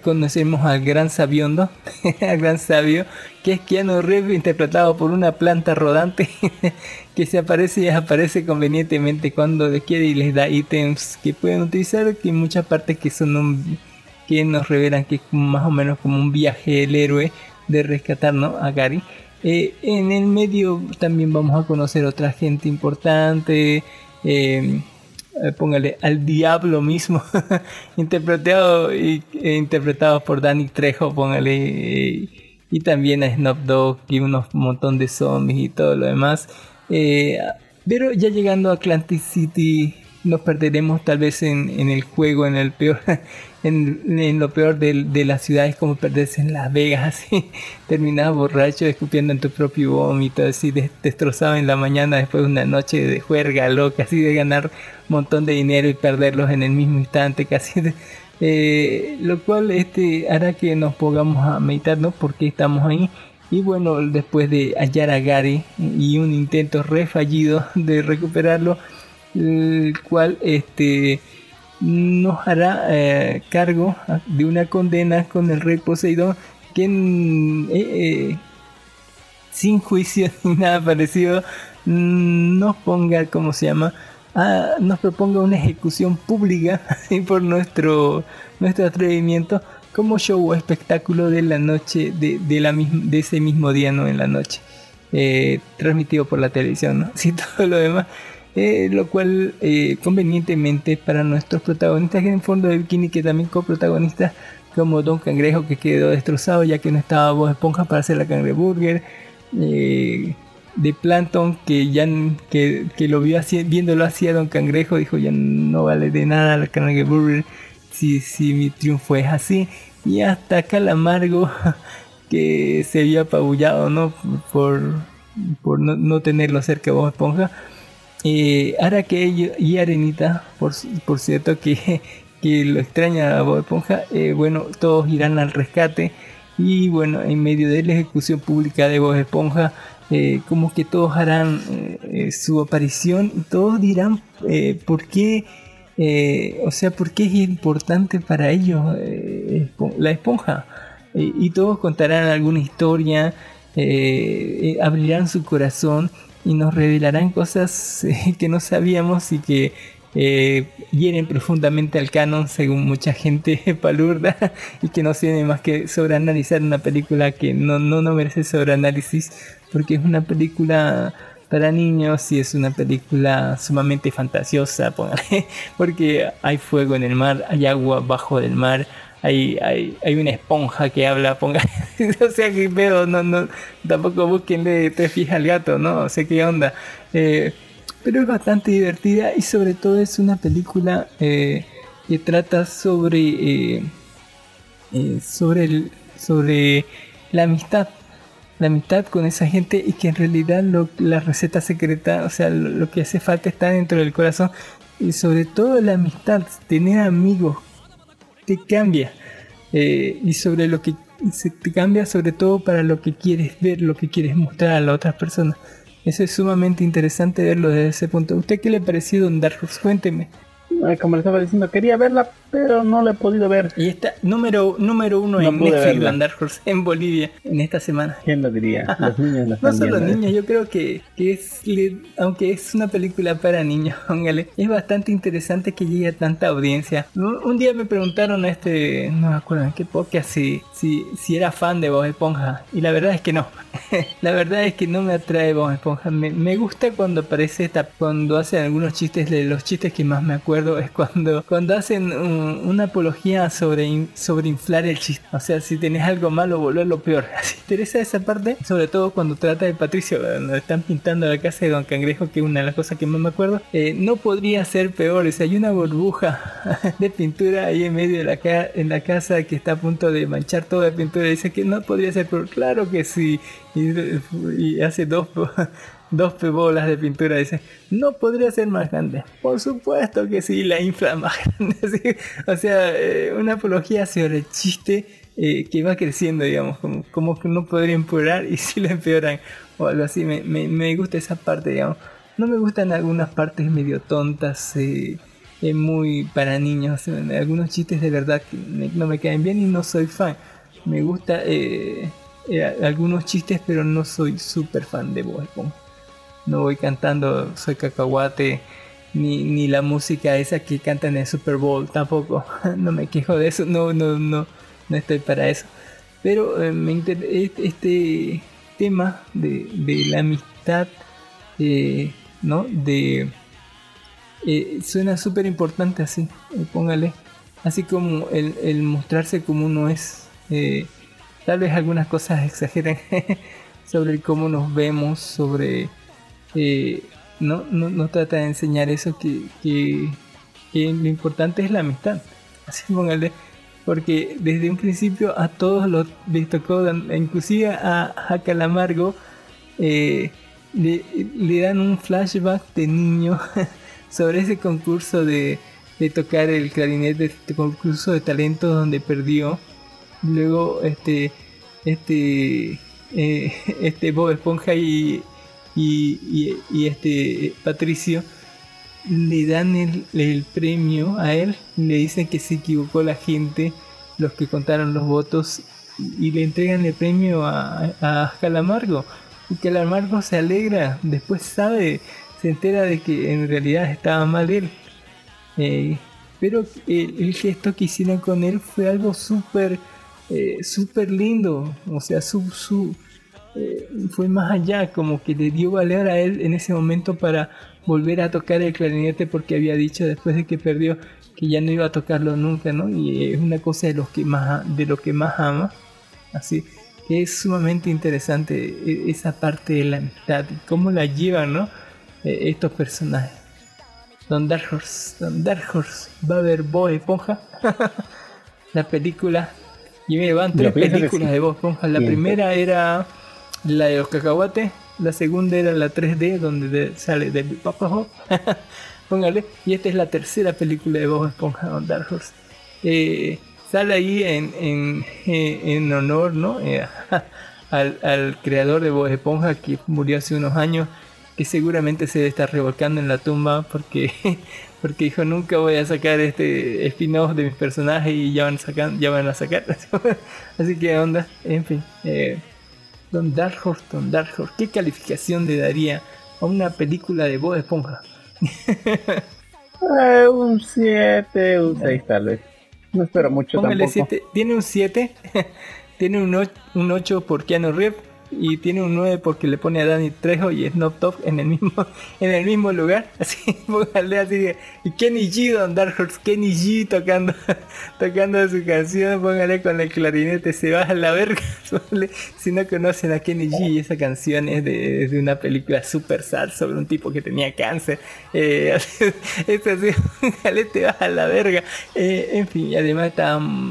conocemos al gran sabiondo, al gran sabio, que es Keanu Reeves interpretado por una planta rodante que se aparece y desaparece convenientemente cuando les quiere y les da ítems que pueden utilizar, que en muchas partes que son un, que nos revelan que es más o menos como un viaje del héroe de rescatar a Gary. Eh, en el medio también vamos a conocer otra gente importante. Eh, eh, póngale al diablo mismo interpretado y e interpretado por Danny Trejo póngale y también a Snoop Dogg y un montón de zombies y todo lo demás. Pero ya llegando a Atlantic City nos perderemos tal vez en, el juego, en el peor, en, lo peor de, de, las ciudades como perderse en Las Vegas, así, borracho, escupiendo en tu propio vómito, así destrozado en la mañana después de una noche de juerga loca, así de ganar un montón de dinero y perderlos en el mismo instante, casi. Eh, lo cual este hará que nos pongamos a meditar, ¿no? Porque estamos ahí. Y bueno, después de hallar a Gary y un intento re fallido de recuperarlo, el cual este nos hará eh, cargo de una condena con el rey Poseidón que eh, eh, sin juicio ni nada parecido nos ponga, ¿cómo se llama? nos proponga una ejecución pública por nuestro, nuestro atrevimiento como show o espectáculo de la noche, de, de, la de ese mismo día, no en la noche, transmitido por la televisión, ¿no? Si todo lo demás eh, lo cual eh, convenientemente para nuestros protagonistas en fondo de bikini que también coprotagonistas como Don Cangrejo que quedó destrozado ya que no estaba Bob Esponja para hacer la cangreburger eh, de Planton que ya que, lo vio así, viéndolo así a Don Cangrejo dijo ya no vale de nada la cangreburger si, si mi triunfo es así y hasta Calamargo que se había apabullado no por, por no, no tenerlo cerca de Esponja eh, y Arenita, por, por cierto, que, que, lo extraña a Bob Esponja, eh, bueno, todos irán al rescate y bueno, en medio de la ejecución pública de Bob Esponja, eh, como que todos harán eh, su aparición y todos dirán por qué, o sea, por qué es importante para ellos la esponja. y todos contarán alguna historia, abrirán su corazón y nos revelarán cosas eh, que no sabíamos y que eh, hieren profundamente al canon según mucha gente palurda y que no tiene más que sobreanalizar una película que no, no, no merece sobreanálisis porque es una película para niños y es una película sumamente fantasiosa porque hay fuego en el mar, hay agua bajo del mar, hay, hay, hay una esponja que habla, ponga, o sea que pedo, no, no, tampoco busquen de te fija al gato, no, o sea qué onda. Eh, pero es bastante divertida y sobre todo es una película eh, que trata sobre eh, sobre el, sobre la amistad la amistad con esa gente y que en realidad lo, la receta secreta o sea lo, lo que hace falta está dentro del corazón y sobre todo la amistad tener amigos te cambia. Eh, y sobre lo que se te cambia sobre todo para lo que quieres ver, lo que quieres mostrar a las otras personas. Eso es sumamente interesante verlo desde ese punto. ¿A usted qué le ha parecido Dark? Cuénteme. Eh, Como le estaba diciendo, quería verla, pero no la he podido ver. Y está número, número uno No en Netflix, Dark Horse, en Bolivia, en esta semana. ¿Quién lo diría? Los niños la No solo viendo, ¿eh? niños, yo creo que, que es, aunque es una película para niños, póngale, es bastante interesante que llegue a tanta audiencia. Un, un día me preguntaron a este, no me acuerdo en qué podcast, si, si, si era fan de Bob Esponja, y la verdad es que no. la verdad es que no me atrae Bob Esponja. Me, me gusta cuando aparece esta, cuando hacen algunos chistes, de los chistes que más me acuerdo es cuando, cuando hacen un- una apología sobre, sobre inflar el chiste. O sea, si tenés algo malo, volverlo peor. Así interesa esa parte, sobre todo cuando trata de Patricio, cuando están pintando la casa de Don Cangrejo, que es una de las cosas que más me acuerdo. Eh, no podría ser peor, o hay una burbuja de pintura ahí en medio de la, ca- en la casa que está a punto de manchar toda la pintura. Dice que no podría ser peor, claro que sí. Y hace dos, dos bolas de pintura. Dice, no podría ser más grande. Por supuesto que sí, la infla más grande. sí. O sea, eh, una apología sobre el chiste eh, que va creciendo, digamos, como, como que no podría empeorar y si lo empeoran o algo así. Me, me, me gusta esa parte, digamos. No me gustan algunas partes medio tontas, eh, eh, muy para niños. Algunos chistes de verdad que no me caen bien y no soy fan. Me gusta algunos chistes, pero no soy súper fan de Bob. No voy cantando Soy Cacahuate, ni, ni la música esa que cantan en el Super Bowl tampoco. no me quejo de eso, no, no, no, no estoy para eso. Pero eh, me este, tema de, de la amistad, eh, ¿no? De, eh, suena súper importante así, eh, póngale. Así como el, el mostrarse como uno es. tal vez algunas cosas exageran sobre cómo nos vemos, sobre... no, no, no trata de enseñar eso, que, lo importante es la amistad. Así póngale. Porque desde un principio a todos los les tocó, inclusive a, a Calamargo, eh, le, le dan un flashback de niño sobre ese concurso de, de tocar el clarinete, este concurso de talento donde perdió. Luego este este eh, este Bob Esponja y, y, y- este Patricio le dan el, el premio a él, le dicen que se equivocó la gente, los que contaron los votos, y le entregan el premio a, a Calamargo. Y Calamargo se alegra, después sabe, se entera de que en realidad estaba mal él. Eh, pero el, gesto que hicieron con él fue algo súper, eh, lindo. O sea, su, su, eh, fue más allá, como que le dio valor a él en ese momento para volver a tocar el clarinete porque había dicho después de que perdió que ya no iba a tocarlo nunca, ¿no? Y es una cosa de los que más de lo que más ama. Así que es sumamente interesante e- esa parte de la amistad y cómo la llevan, ¿no? Eh, estos personajes. Don Dark Horse, Don Dark Horse, va a ver Bob Esponja. la película. Y me van tres películas de Bob Esponja. La primera era la de los cacahuates. La segunda era la 3D, donde de- sale de Papa Hop. Y esta es la tercera película de Bob Esponja, Don Dark Horse. Eh, sale ahí en, en, eh, en honor, ¿no? Eh, al, al creador de Bob Esponja que murió hace unos años, que seguramente se estar revolcando en la tumba porque, porque dijo nunca voy a sacar este spin-off de mis personajes y ya van a sacar, ya van a sacar. Así que onda, en fin. Don Dark Horse, Don Dark Horse, ¿qué calificación le daría a una película de Bob Esponja? Eh, un 7, un 6 tal vez. No espero mucho Póngale tampoco. 7. Tiene un 7, tiene un 8, un 8 por Keanu Reeves y tiene un 9 porque le pone a Danny Trejo y Snoop Dogg en el mismo en el mismo lugar. Así, póngale así y Kenny G, Don Dark Horse, Kenny G tocando tocando su canción, póngale con el clarinete, se va a la verga. Si no conocen a Kenny G, esa canción es de, es de una película super sad sobre un tipo que tenía cáncer. Eh, así- es póngale, te vas a la verga. Eh, en fin, además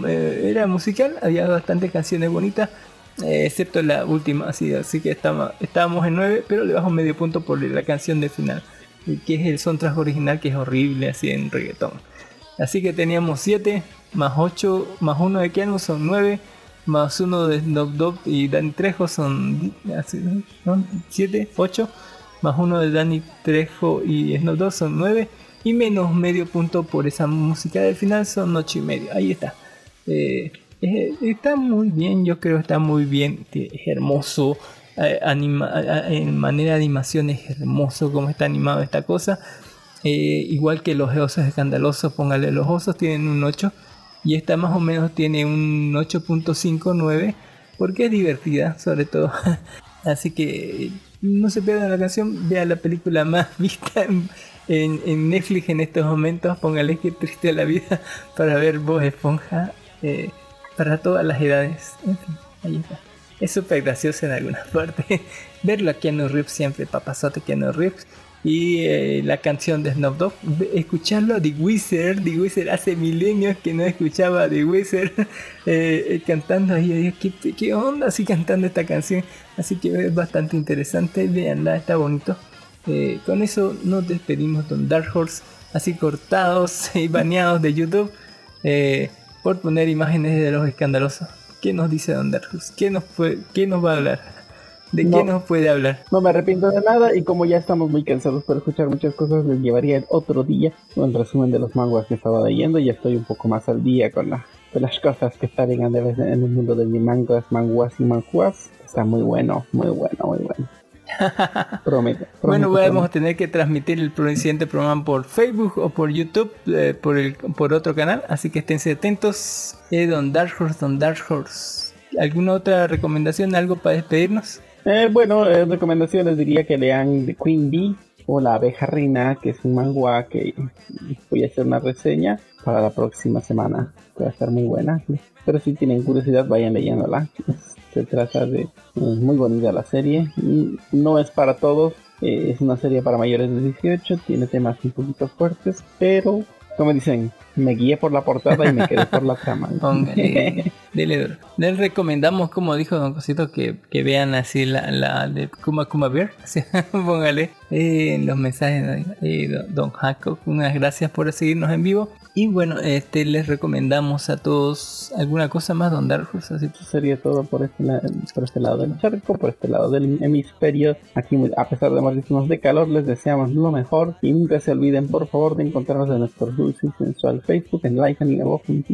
eh, era musical, había bastantes canciones bonitas. Eh, excepto la última, así, así que estamos, estábamos en 9, pero le bajo medio punto por la canción de final, que es el soundtrack original, que es horrible, así en reggaetón. Así que teníamos 7, más 8, más 1 de Keanu son 9, más uno de Snoop Dogg y Danny Trejo son 7, 8, más uno de Danny Trejo y Snoop Dogg son 9 y menos medio punto por esa música del final son 8 y medio. Ahí está. Eh, eh, está muy bien, yo creo está muy bien, es hermoso. Eh, en manera de animación es hermoso como está animado esta cosa. igual que los osos escandalosos, póngale los osos tienen un 8 y esta más o menos tiene un 8.59 porque es divertida sobre todo. Así que no se pierdan la canción, vea la película más vista en, Netflix en estos momentos, póngale que triste la vida para ver Voz Esponja eh, para todas las edades. En fin, ahí está. Es súper gracioso en algunas partes. Verlo a Keanu Reeves siempre, papazote Keanu Reeves y eh, la canción de Snoop Dogg, escucharlo a The Wizard, The Wizard hace milenios que no escuchaba a The Wizard eh, eh, cantando ahí, ¿qué, ¿qué, onda así cantando esta canción, así que es bastante interesante, veanla, está bonito. con eso nos despedimos Don Dark Horse, así cortados y baneados de YouTube por poner imágenes de los escandalosos. ¿Qué nos dice Don? ¿Qué nos, qué nos va a hablar? ¿De qué nos puede hablar? No me arrepiento de nada y como ya estamos muy cansados por escuchar muchas cosas, les llevaría otro día un resumen de los manguas que estaba leyendo y estoy un poco más al día con la, las cosas que están en, en el mundo de mis mangas, manguas y manjuas. Está muy bueno, muy bueno, muy bueno. Prometo, Bueno, vamos a tener que transmitir el siguiente programa por Facebook o por YouTube, eh, por, el, por otro canal, así que esténse atentos. Eh, don Dark Horse, Don Dark Horse. ¿Alguna otra recomendación, algo para despedirnos? Eh, bueno, eh, recomendaciones diría que lean The Queen Bee o La abeja reina, que es un manga que voy a hacer una reseña para la próxima semana. Va a estar muy buena. Pero si tienen curiosidad, vayan leyéndola. Se trata de muy bonita la serie. No es para todos. Eh, es una serie para mayores de 18. Tiene temas un poquito fuertes. Pero, como dicen, me guié por la portada y me quedé por la trama. Dele Les recomendamos, como dijo Don Cosito, que, que vean así la, la de Kuma Kuma Bear. póngale en los mensajes de Don Jaco. Unas gracias por seguirnos en vivo. Y bueno, este les recomendamos a todos alguna cosa más, Don Darkus. Así sería todo por este, por este lado del charco, por este lado del hemisferio. Aquí, a pesar de muchísimos de calor, les deseamos lo mejor. Y nunca se olviden, por favor, de encontrarnos en nuestro dulce y sensual Facebook, en Live Anime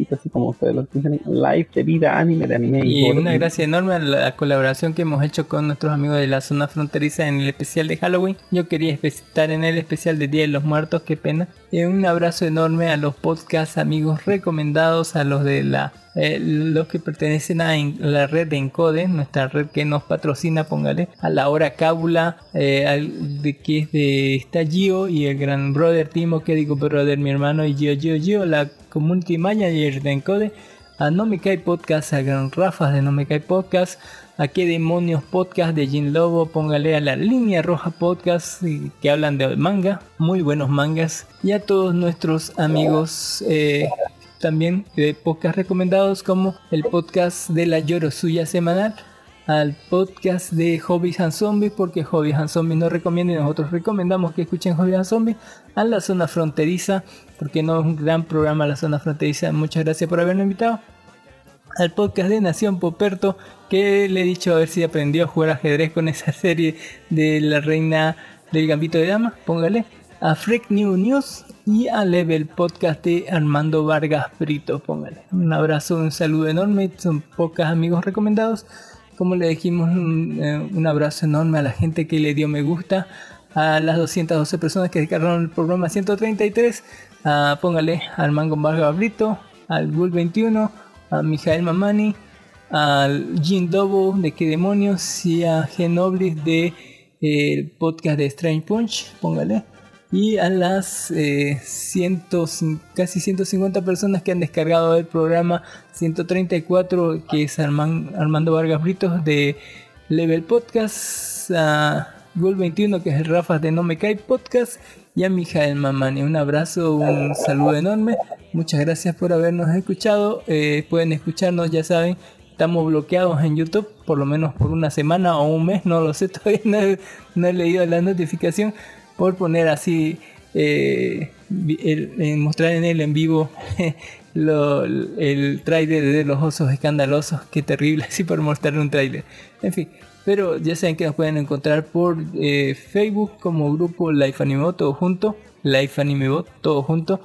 así como ustedes lo dicen, Live de vida anime, de anime. Y, una gracia enorme a la colaboración que hemos hecho con nuestros amigos de la zona fronteriza en el especial de Halloween. Yo quería estar en el especial de Día de los Muertos, qué pena. Un abrazo enorme a los podcast amigos recomendados, a los de la eh, los que pertenecen a la red de Encode, nuestra red que nos patrocina, póngale, a la hora cábula, eh, de que es de Estallío y el gran brother Timo, que digo brother mi hermano y yo, yo, yo, la community manager de Encode, a No Me Cae Podcast, a Gran Rafa de No Me Cae Podcast, a qué demonios podcast de Jin Lobo, póngale a la línea roja podcast que hablan de manga, muy buenos mangas, y a todos nuestros amigos eh, también de podcast recomendados como el podcast de la Lloro Suya semanal, al podcast de Hobbies and Zombies, porque Hobbies and Zombies nos recomienda y nosotros recomendamos que escuchen Hobbies and Zombies, a la zona fronteriza, porque no es un gran programa la zona fronteriza, muchas gracias por habernos invitado al podcast de Nación Poperto, que le he dicho a ver si aprendió a jugar ajedrez con esa serie de la reina del gambito de dama, póngale, a Freak New News y a Level Podcast de Armando Vargas Brito, póngale. Un abrazo, un saludo enorme, son pocos amigos recomendados. Como le dijimos, un, eh, abrazo enorme a la gente que le dio me gusta, a las 212 personas que descargaron el programa 133, a, póngale al Mango Vargas Brito, al Bull 21, a Mijael Mamani, al Jim Dobo de Qué Demonios y a Genoblis de eh, podcast de Strange Punch, póngale. Y a las eh, casi 150 personas que han descargado el programa 134, que es Armando Vargas Britos de Level Podcast, a Gol 21, que es el Rafa de No Me Cae Podcast, y a Mijael Mamani. Un abrazo, un saludo enorme. Muchas gracias por habernos escuchado. Eh, pueden escucharnos, ya saben, estamos bloqueados en YouTube, por lo menos por una semana o un mes, no lo sé, todavía no he, leído la notificación, por poner así, eh, mostrar en el en vivo el tráiler de los osos escandalosos. Qué terrible, así por mostrar un tráiler. En fin, pero ya saben que nos pueden encontrar por eh, Facebook como grupo Life Animebot, todo junto. Life Animebot, todo junto.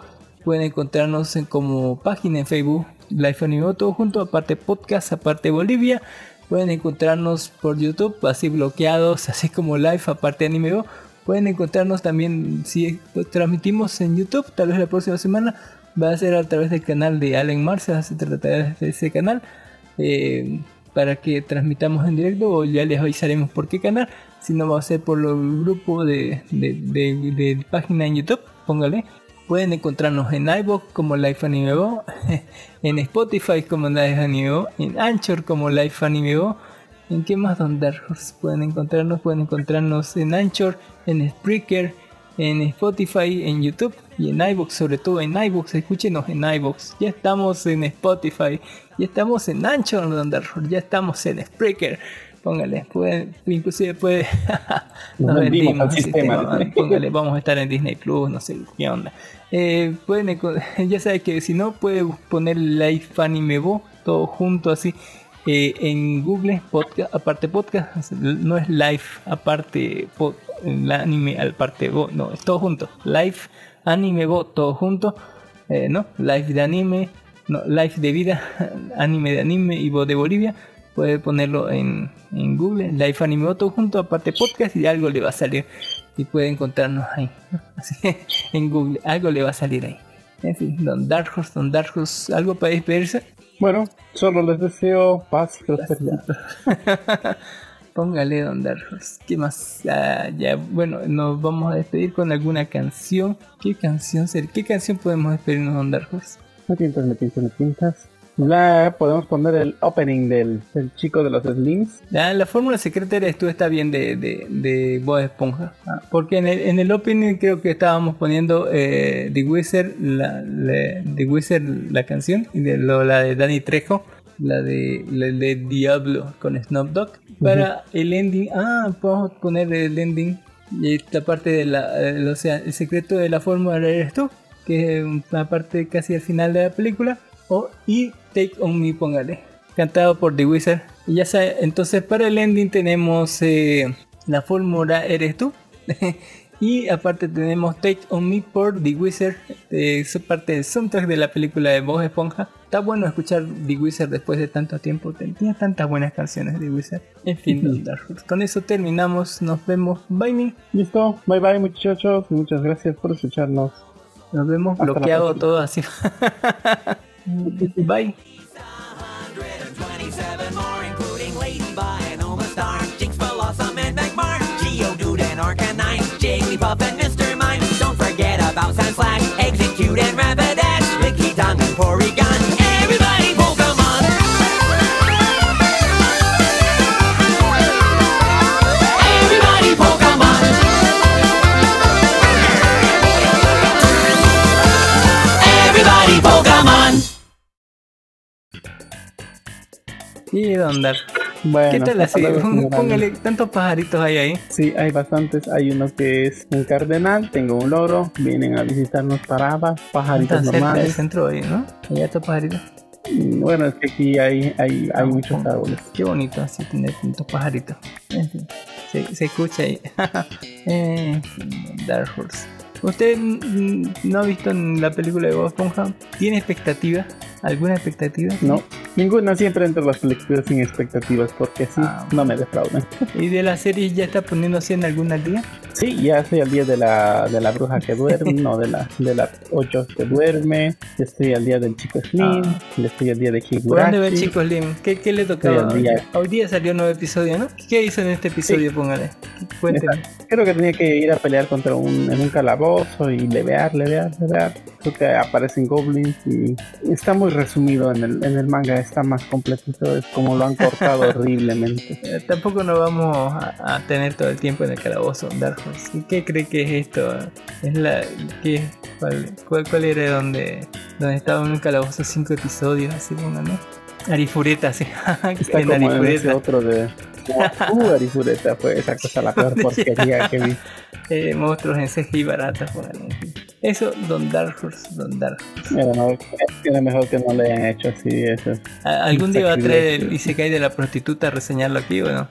Pueden encontrarnos en, como página en Facebook Life Animebot, todo junto. Aparte podcast, aparte Bolivia. Pueden encontrarnos por YouTube, así bloqueados, así como Live, aparte Animebot. Pueden encontrarnos también, si transmitimos en YouTube, tal vez la próxima semana, va a ser a través del canal de Allen Marcia, se tratará de ese canal, eh, para que transmitamos en directo, o ya les avisaremos por qué canal, si no va a ser por el grupo de, página en YouTube, póngale. Pueden encontrarnos en iVoox como Life Anime Bo, en Spotify como Life Anime Bo, en Anchor como Life Anime Bo, ¿En qué más Don Dark Horse pueden encontrarnos? Pueden encontrarnos en Anchor, en Spreaker, en Spotify, en YouTube y en iVoox, sobre todo en iVoox. Escúchenos en iVoox. Ya estamos en Spotify, ya estamos en Anchor, ya estamos en Spreaker. Póngale, pueden, inclusive puede. Nos vendimos al sistema. sistema, póngale, vamos a estar en Disney Plus, no sé qué onda. Eh, pueden, ya sabe que si no, puede poner Live Anime Bo, todo junto así. eh, en Google, podcast, aparte podcast, no es live, aparte pod- anime, aparte Bo, no, es todo junto. Live Anime Bo, todo junto. eh, ¿no? Live de anime, no, live de vida, anime de anime y Bo de Bolivia. Puede ponerlo en, en Google, Live Anime Bo, todo junto, aparte podcast y algo le va a salir. Y puede encontrarnos ahí. Así, en Google, algo le va a salir ahí. En fin, Don Dark Horse, Don Dark Horse, ¿algo para despedirse? Bueno, solo les deseo paz y prosperidad. Póngale Don Dark Horse. ¿Qué más? Ah, ya, bueno, nos vamos a despedir con alguna canción. ¿Qué canción ser? ¿Qué canción podemos despedirnos Don Dark Horse? Me pintas, me pintas, me pintas. La, podemos poner el opening del, del chico de los Slims. La fórmula secreta eres tú, está bien de, de, de Bob Esponja. Ah, porque en el, en el opening creo que estábamos poniendo eh, The Wizard, la, la- The Wizard, la canción, y de lo- la de Danny Trejo, la de, la de Diablo con Snoop Dogg. Para el ending, ah, podemos poner el ending y esta parte de la, o sea, el secreto de la fórmula eres tú, que es una parte casi al final de la película. O, y Take On Me, póngale cantado por The Wizard. Y ya sabe, entonces para el ending tenemos eh, la fórmula Eres tú. y aparte tenemos Take On Me por The Wizard. eh, es parte del soundtrack de la película de Bob Esponja. Está bueno escuchar The Wizard después de tanto tiempo. Tenía tantas buenas canciones de Wizard. En fin, Horse. con eso terminamos. Nos vemos. Bye, me. Listo, bye bye muchachos. Muchas gracias por escucharnos. Nos vemos Hasta bloqueado todo así. Bye. Y Don Dark. Bueno, ¿Qué tal así? Póngale tantos pajaritos hay ahí. Sí, hay bastantes. Hay uno que es un cardenal, tengo un loro, vienen a visitarnos parabas, pajaritos Están cerca normales. centro ahí, ¿no? Allá estos pajaritos. Mm, Bueno, es que aquí hay, hay, hay muchos árboles. Qué bonito así tener tantos pajaritos. Se, se escucha ahí. Fin, Dark Horse. ¿Usted no ha visto en la película de Bob Esponja? ¿Tiene expectativa? ¿Alguna expectativa? No, ninguna siempre entre las películas sin expectativas porque así Ah, no me defraudan. ¿Y de la serie ya está poniéndose en algún al día? Sí, ya estoy al día de la, de la bruja que duerme, no, de la, de la 8 que duerme, ya estoy al día del chico Slim, Ah. ya estoy al día de ¿Por dónde ve Higurashi. Chico Slim? ¿Qué, qué le tocaba? Hoy día. Hoy día salió un nuevo episodio, ¿no? ¿Qué hizo en este episodio? Póngale. Cuénteme. Creo que tenía que ir a pelear contra un, en un calabozo y levear, levear, levear. Creo que aparecen goblins y está muy resumido en el, en el manga, está más completito, es como lo han cortado horriblemente. Eh, Tampoco nos vamos a, a tener todo el tiempo en el calabozo, Dark Horse. ¿Y ¿Qué cree que es esto? ¿Es la, qué, cuál, cuál, cuál era donde, donde estaba en un calabozo cinco episodios? Así, bueno, ¿no? Arifureta, sí. Está en como en ese Arifureta. otro de Uh, Arifureta fue esa cosa la peor porquería que vi. Eh, monstruos en CGI baratas, en fin. Eso, Don Dark Horse, Don Dark Horse. No, era mejor que no le hayan hecho así eso. ¿A- ¿Algún día va a traer el Isekai de la prostituta a reseñarlo aquí o no?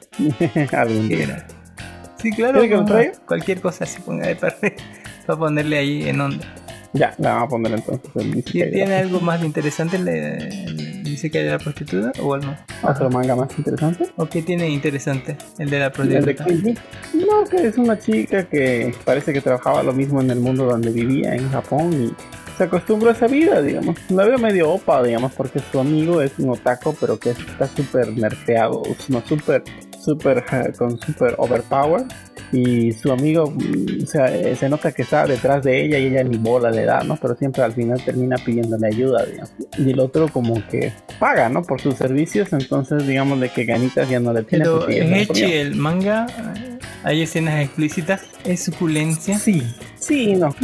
Algún día. Sí, claro. Cualquier cosa así, ponga de parte. Para ponerle ahí en onda. Ya, la vamos a poner entonces. El ¿Sí, Isekai de ¿Tiene algo más interesante el, el Isekai de la prostituta o algo? ¿Otro manga más interesante? ¿O qué tiene interesante el de la El de prostituta? No, que es una chica que parece que trabajaba lo mismo en el mundo donde vivía, en Japón, y se acostumbró a esa vida, digamos. La veo medio opa, digamos, porque su amigo es un otaco, pero que está súper nerfeado, no súper, súper, con súper overpower. Y su amigo, mm, o sea, eh, se nota que está detrás de ella y ella ni bola le da, ¿no? Pero siempre al final termina pidiéndole ayuda, digamos. Y el otro como que paga, ¿no? Por sus servicios, entonces digamos de que ganitas ya no le tiene. Pero en Echi, el manga, hay escenas explícitas, es suculencia. Sí, sí, no.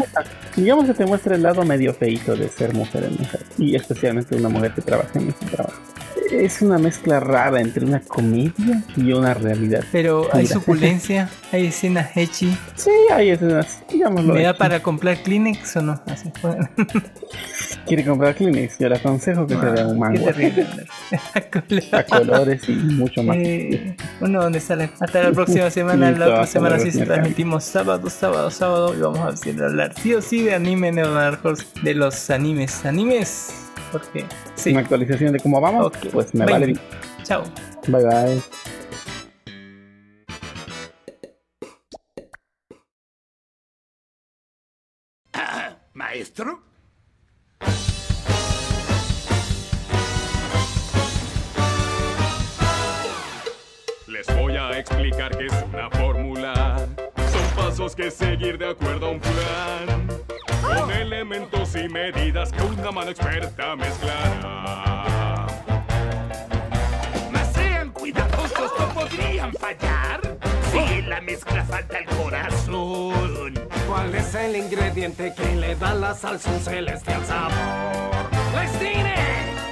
Digamos que te muestra el lado medio feito de ser mujer en mujer. Y especialmente una mujer que trabaja en ese trabajo. Es una mezcla rara entre una comedia y una realidad. Pero hay Mira. suculencia, hay escenas Echi. Sí, hay escenas, digámoslo. ¿Me da para comprar Kleenex o no? Así fue. Quiere comprar Kleenex, yo le aconsejo que se vea un Qué manga. terrible. A colores y mucho más. Eh, bueno, ¿dónde sale? Hasta la próxima semana. La otra semana sí se transmitimos sábado, sábado, sábado. Y vamos a hablar sí o sí de anime Horse, de los animes. Animes. Porque sí. Una actualización de cómo vamos, Ok. pues me Bye. vale bien. Chao. Bye bye. Maestro. Les voy a explicar qué es una fórmula. Son pasos que seguir de acuerdo a un plan. Elementos y medidas que una mano experta mezclará. Mas sean cuidadosos, no podrían fallar. Si en la mezcla falta el corazón. ¿Cuál es el ingrediente que le da la salsa un celestial sabor? ¡Les diré!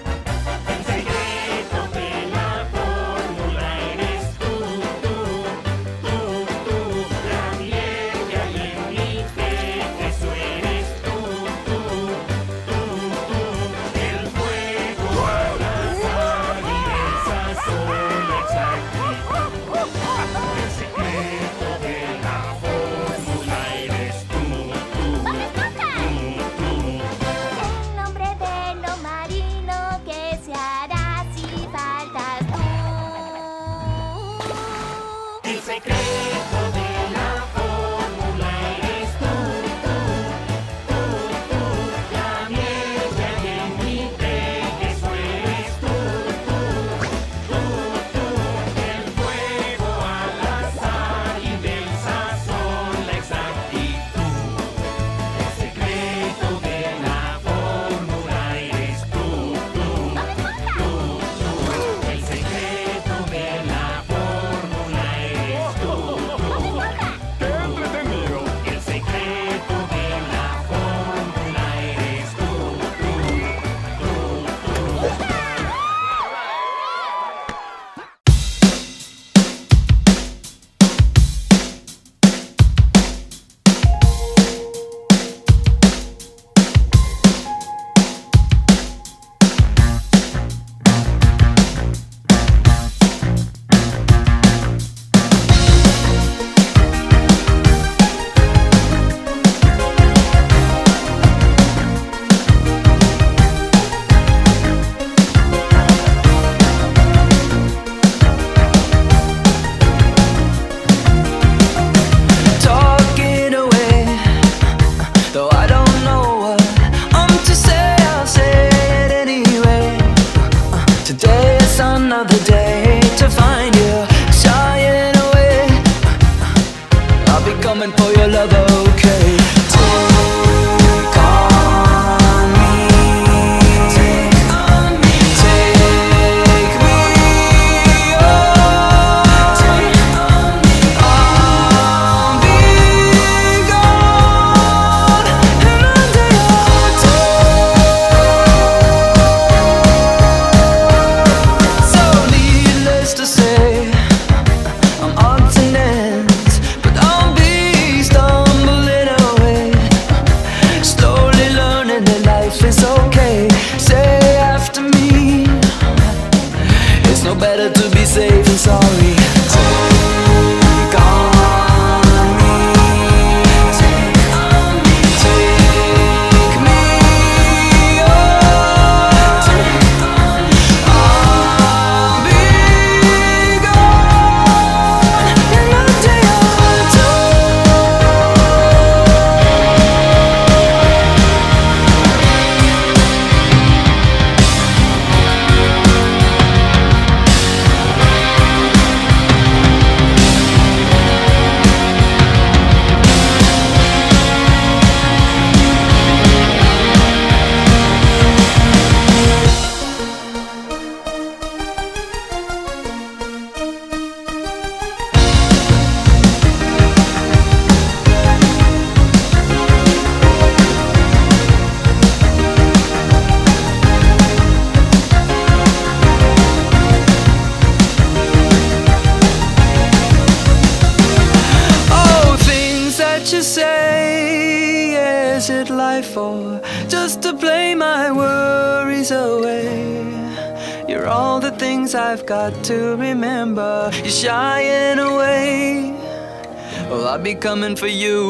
for you.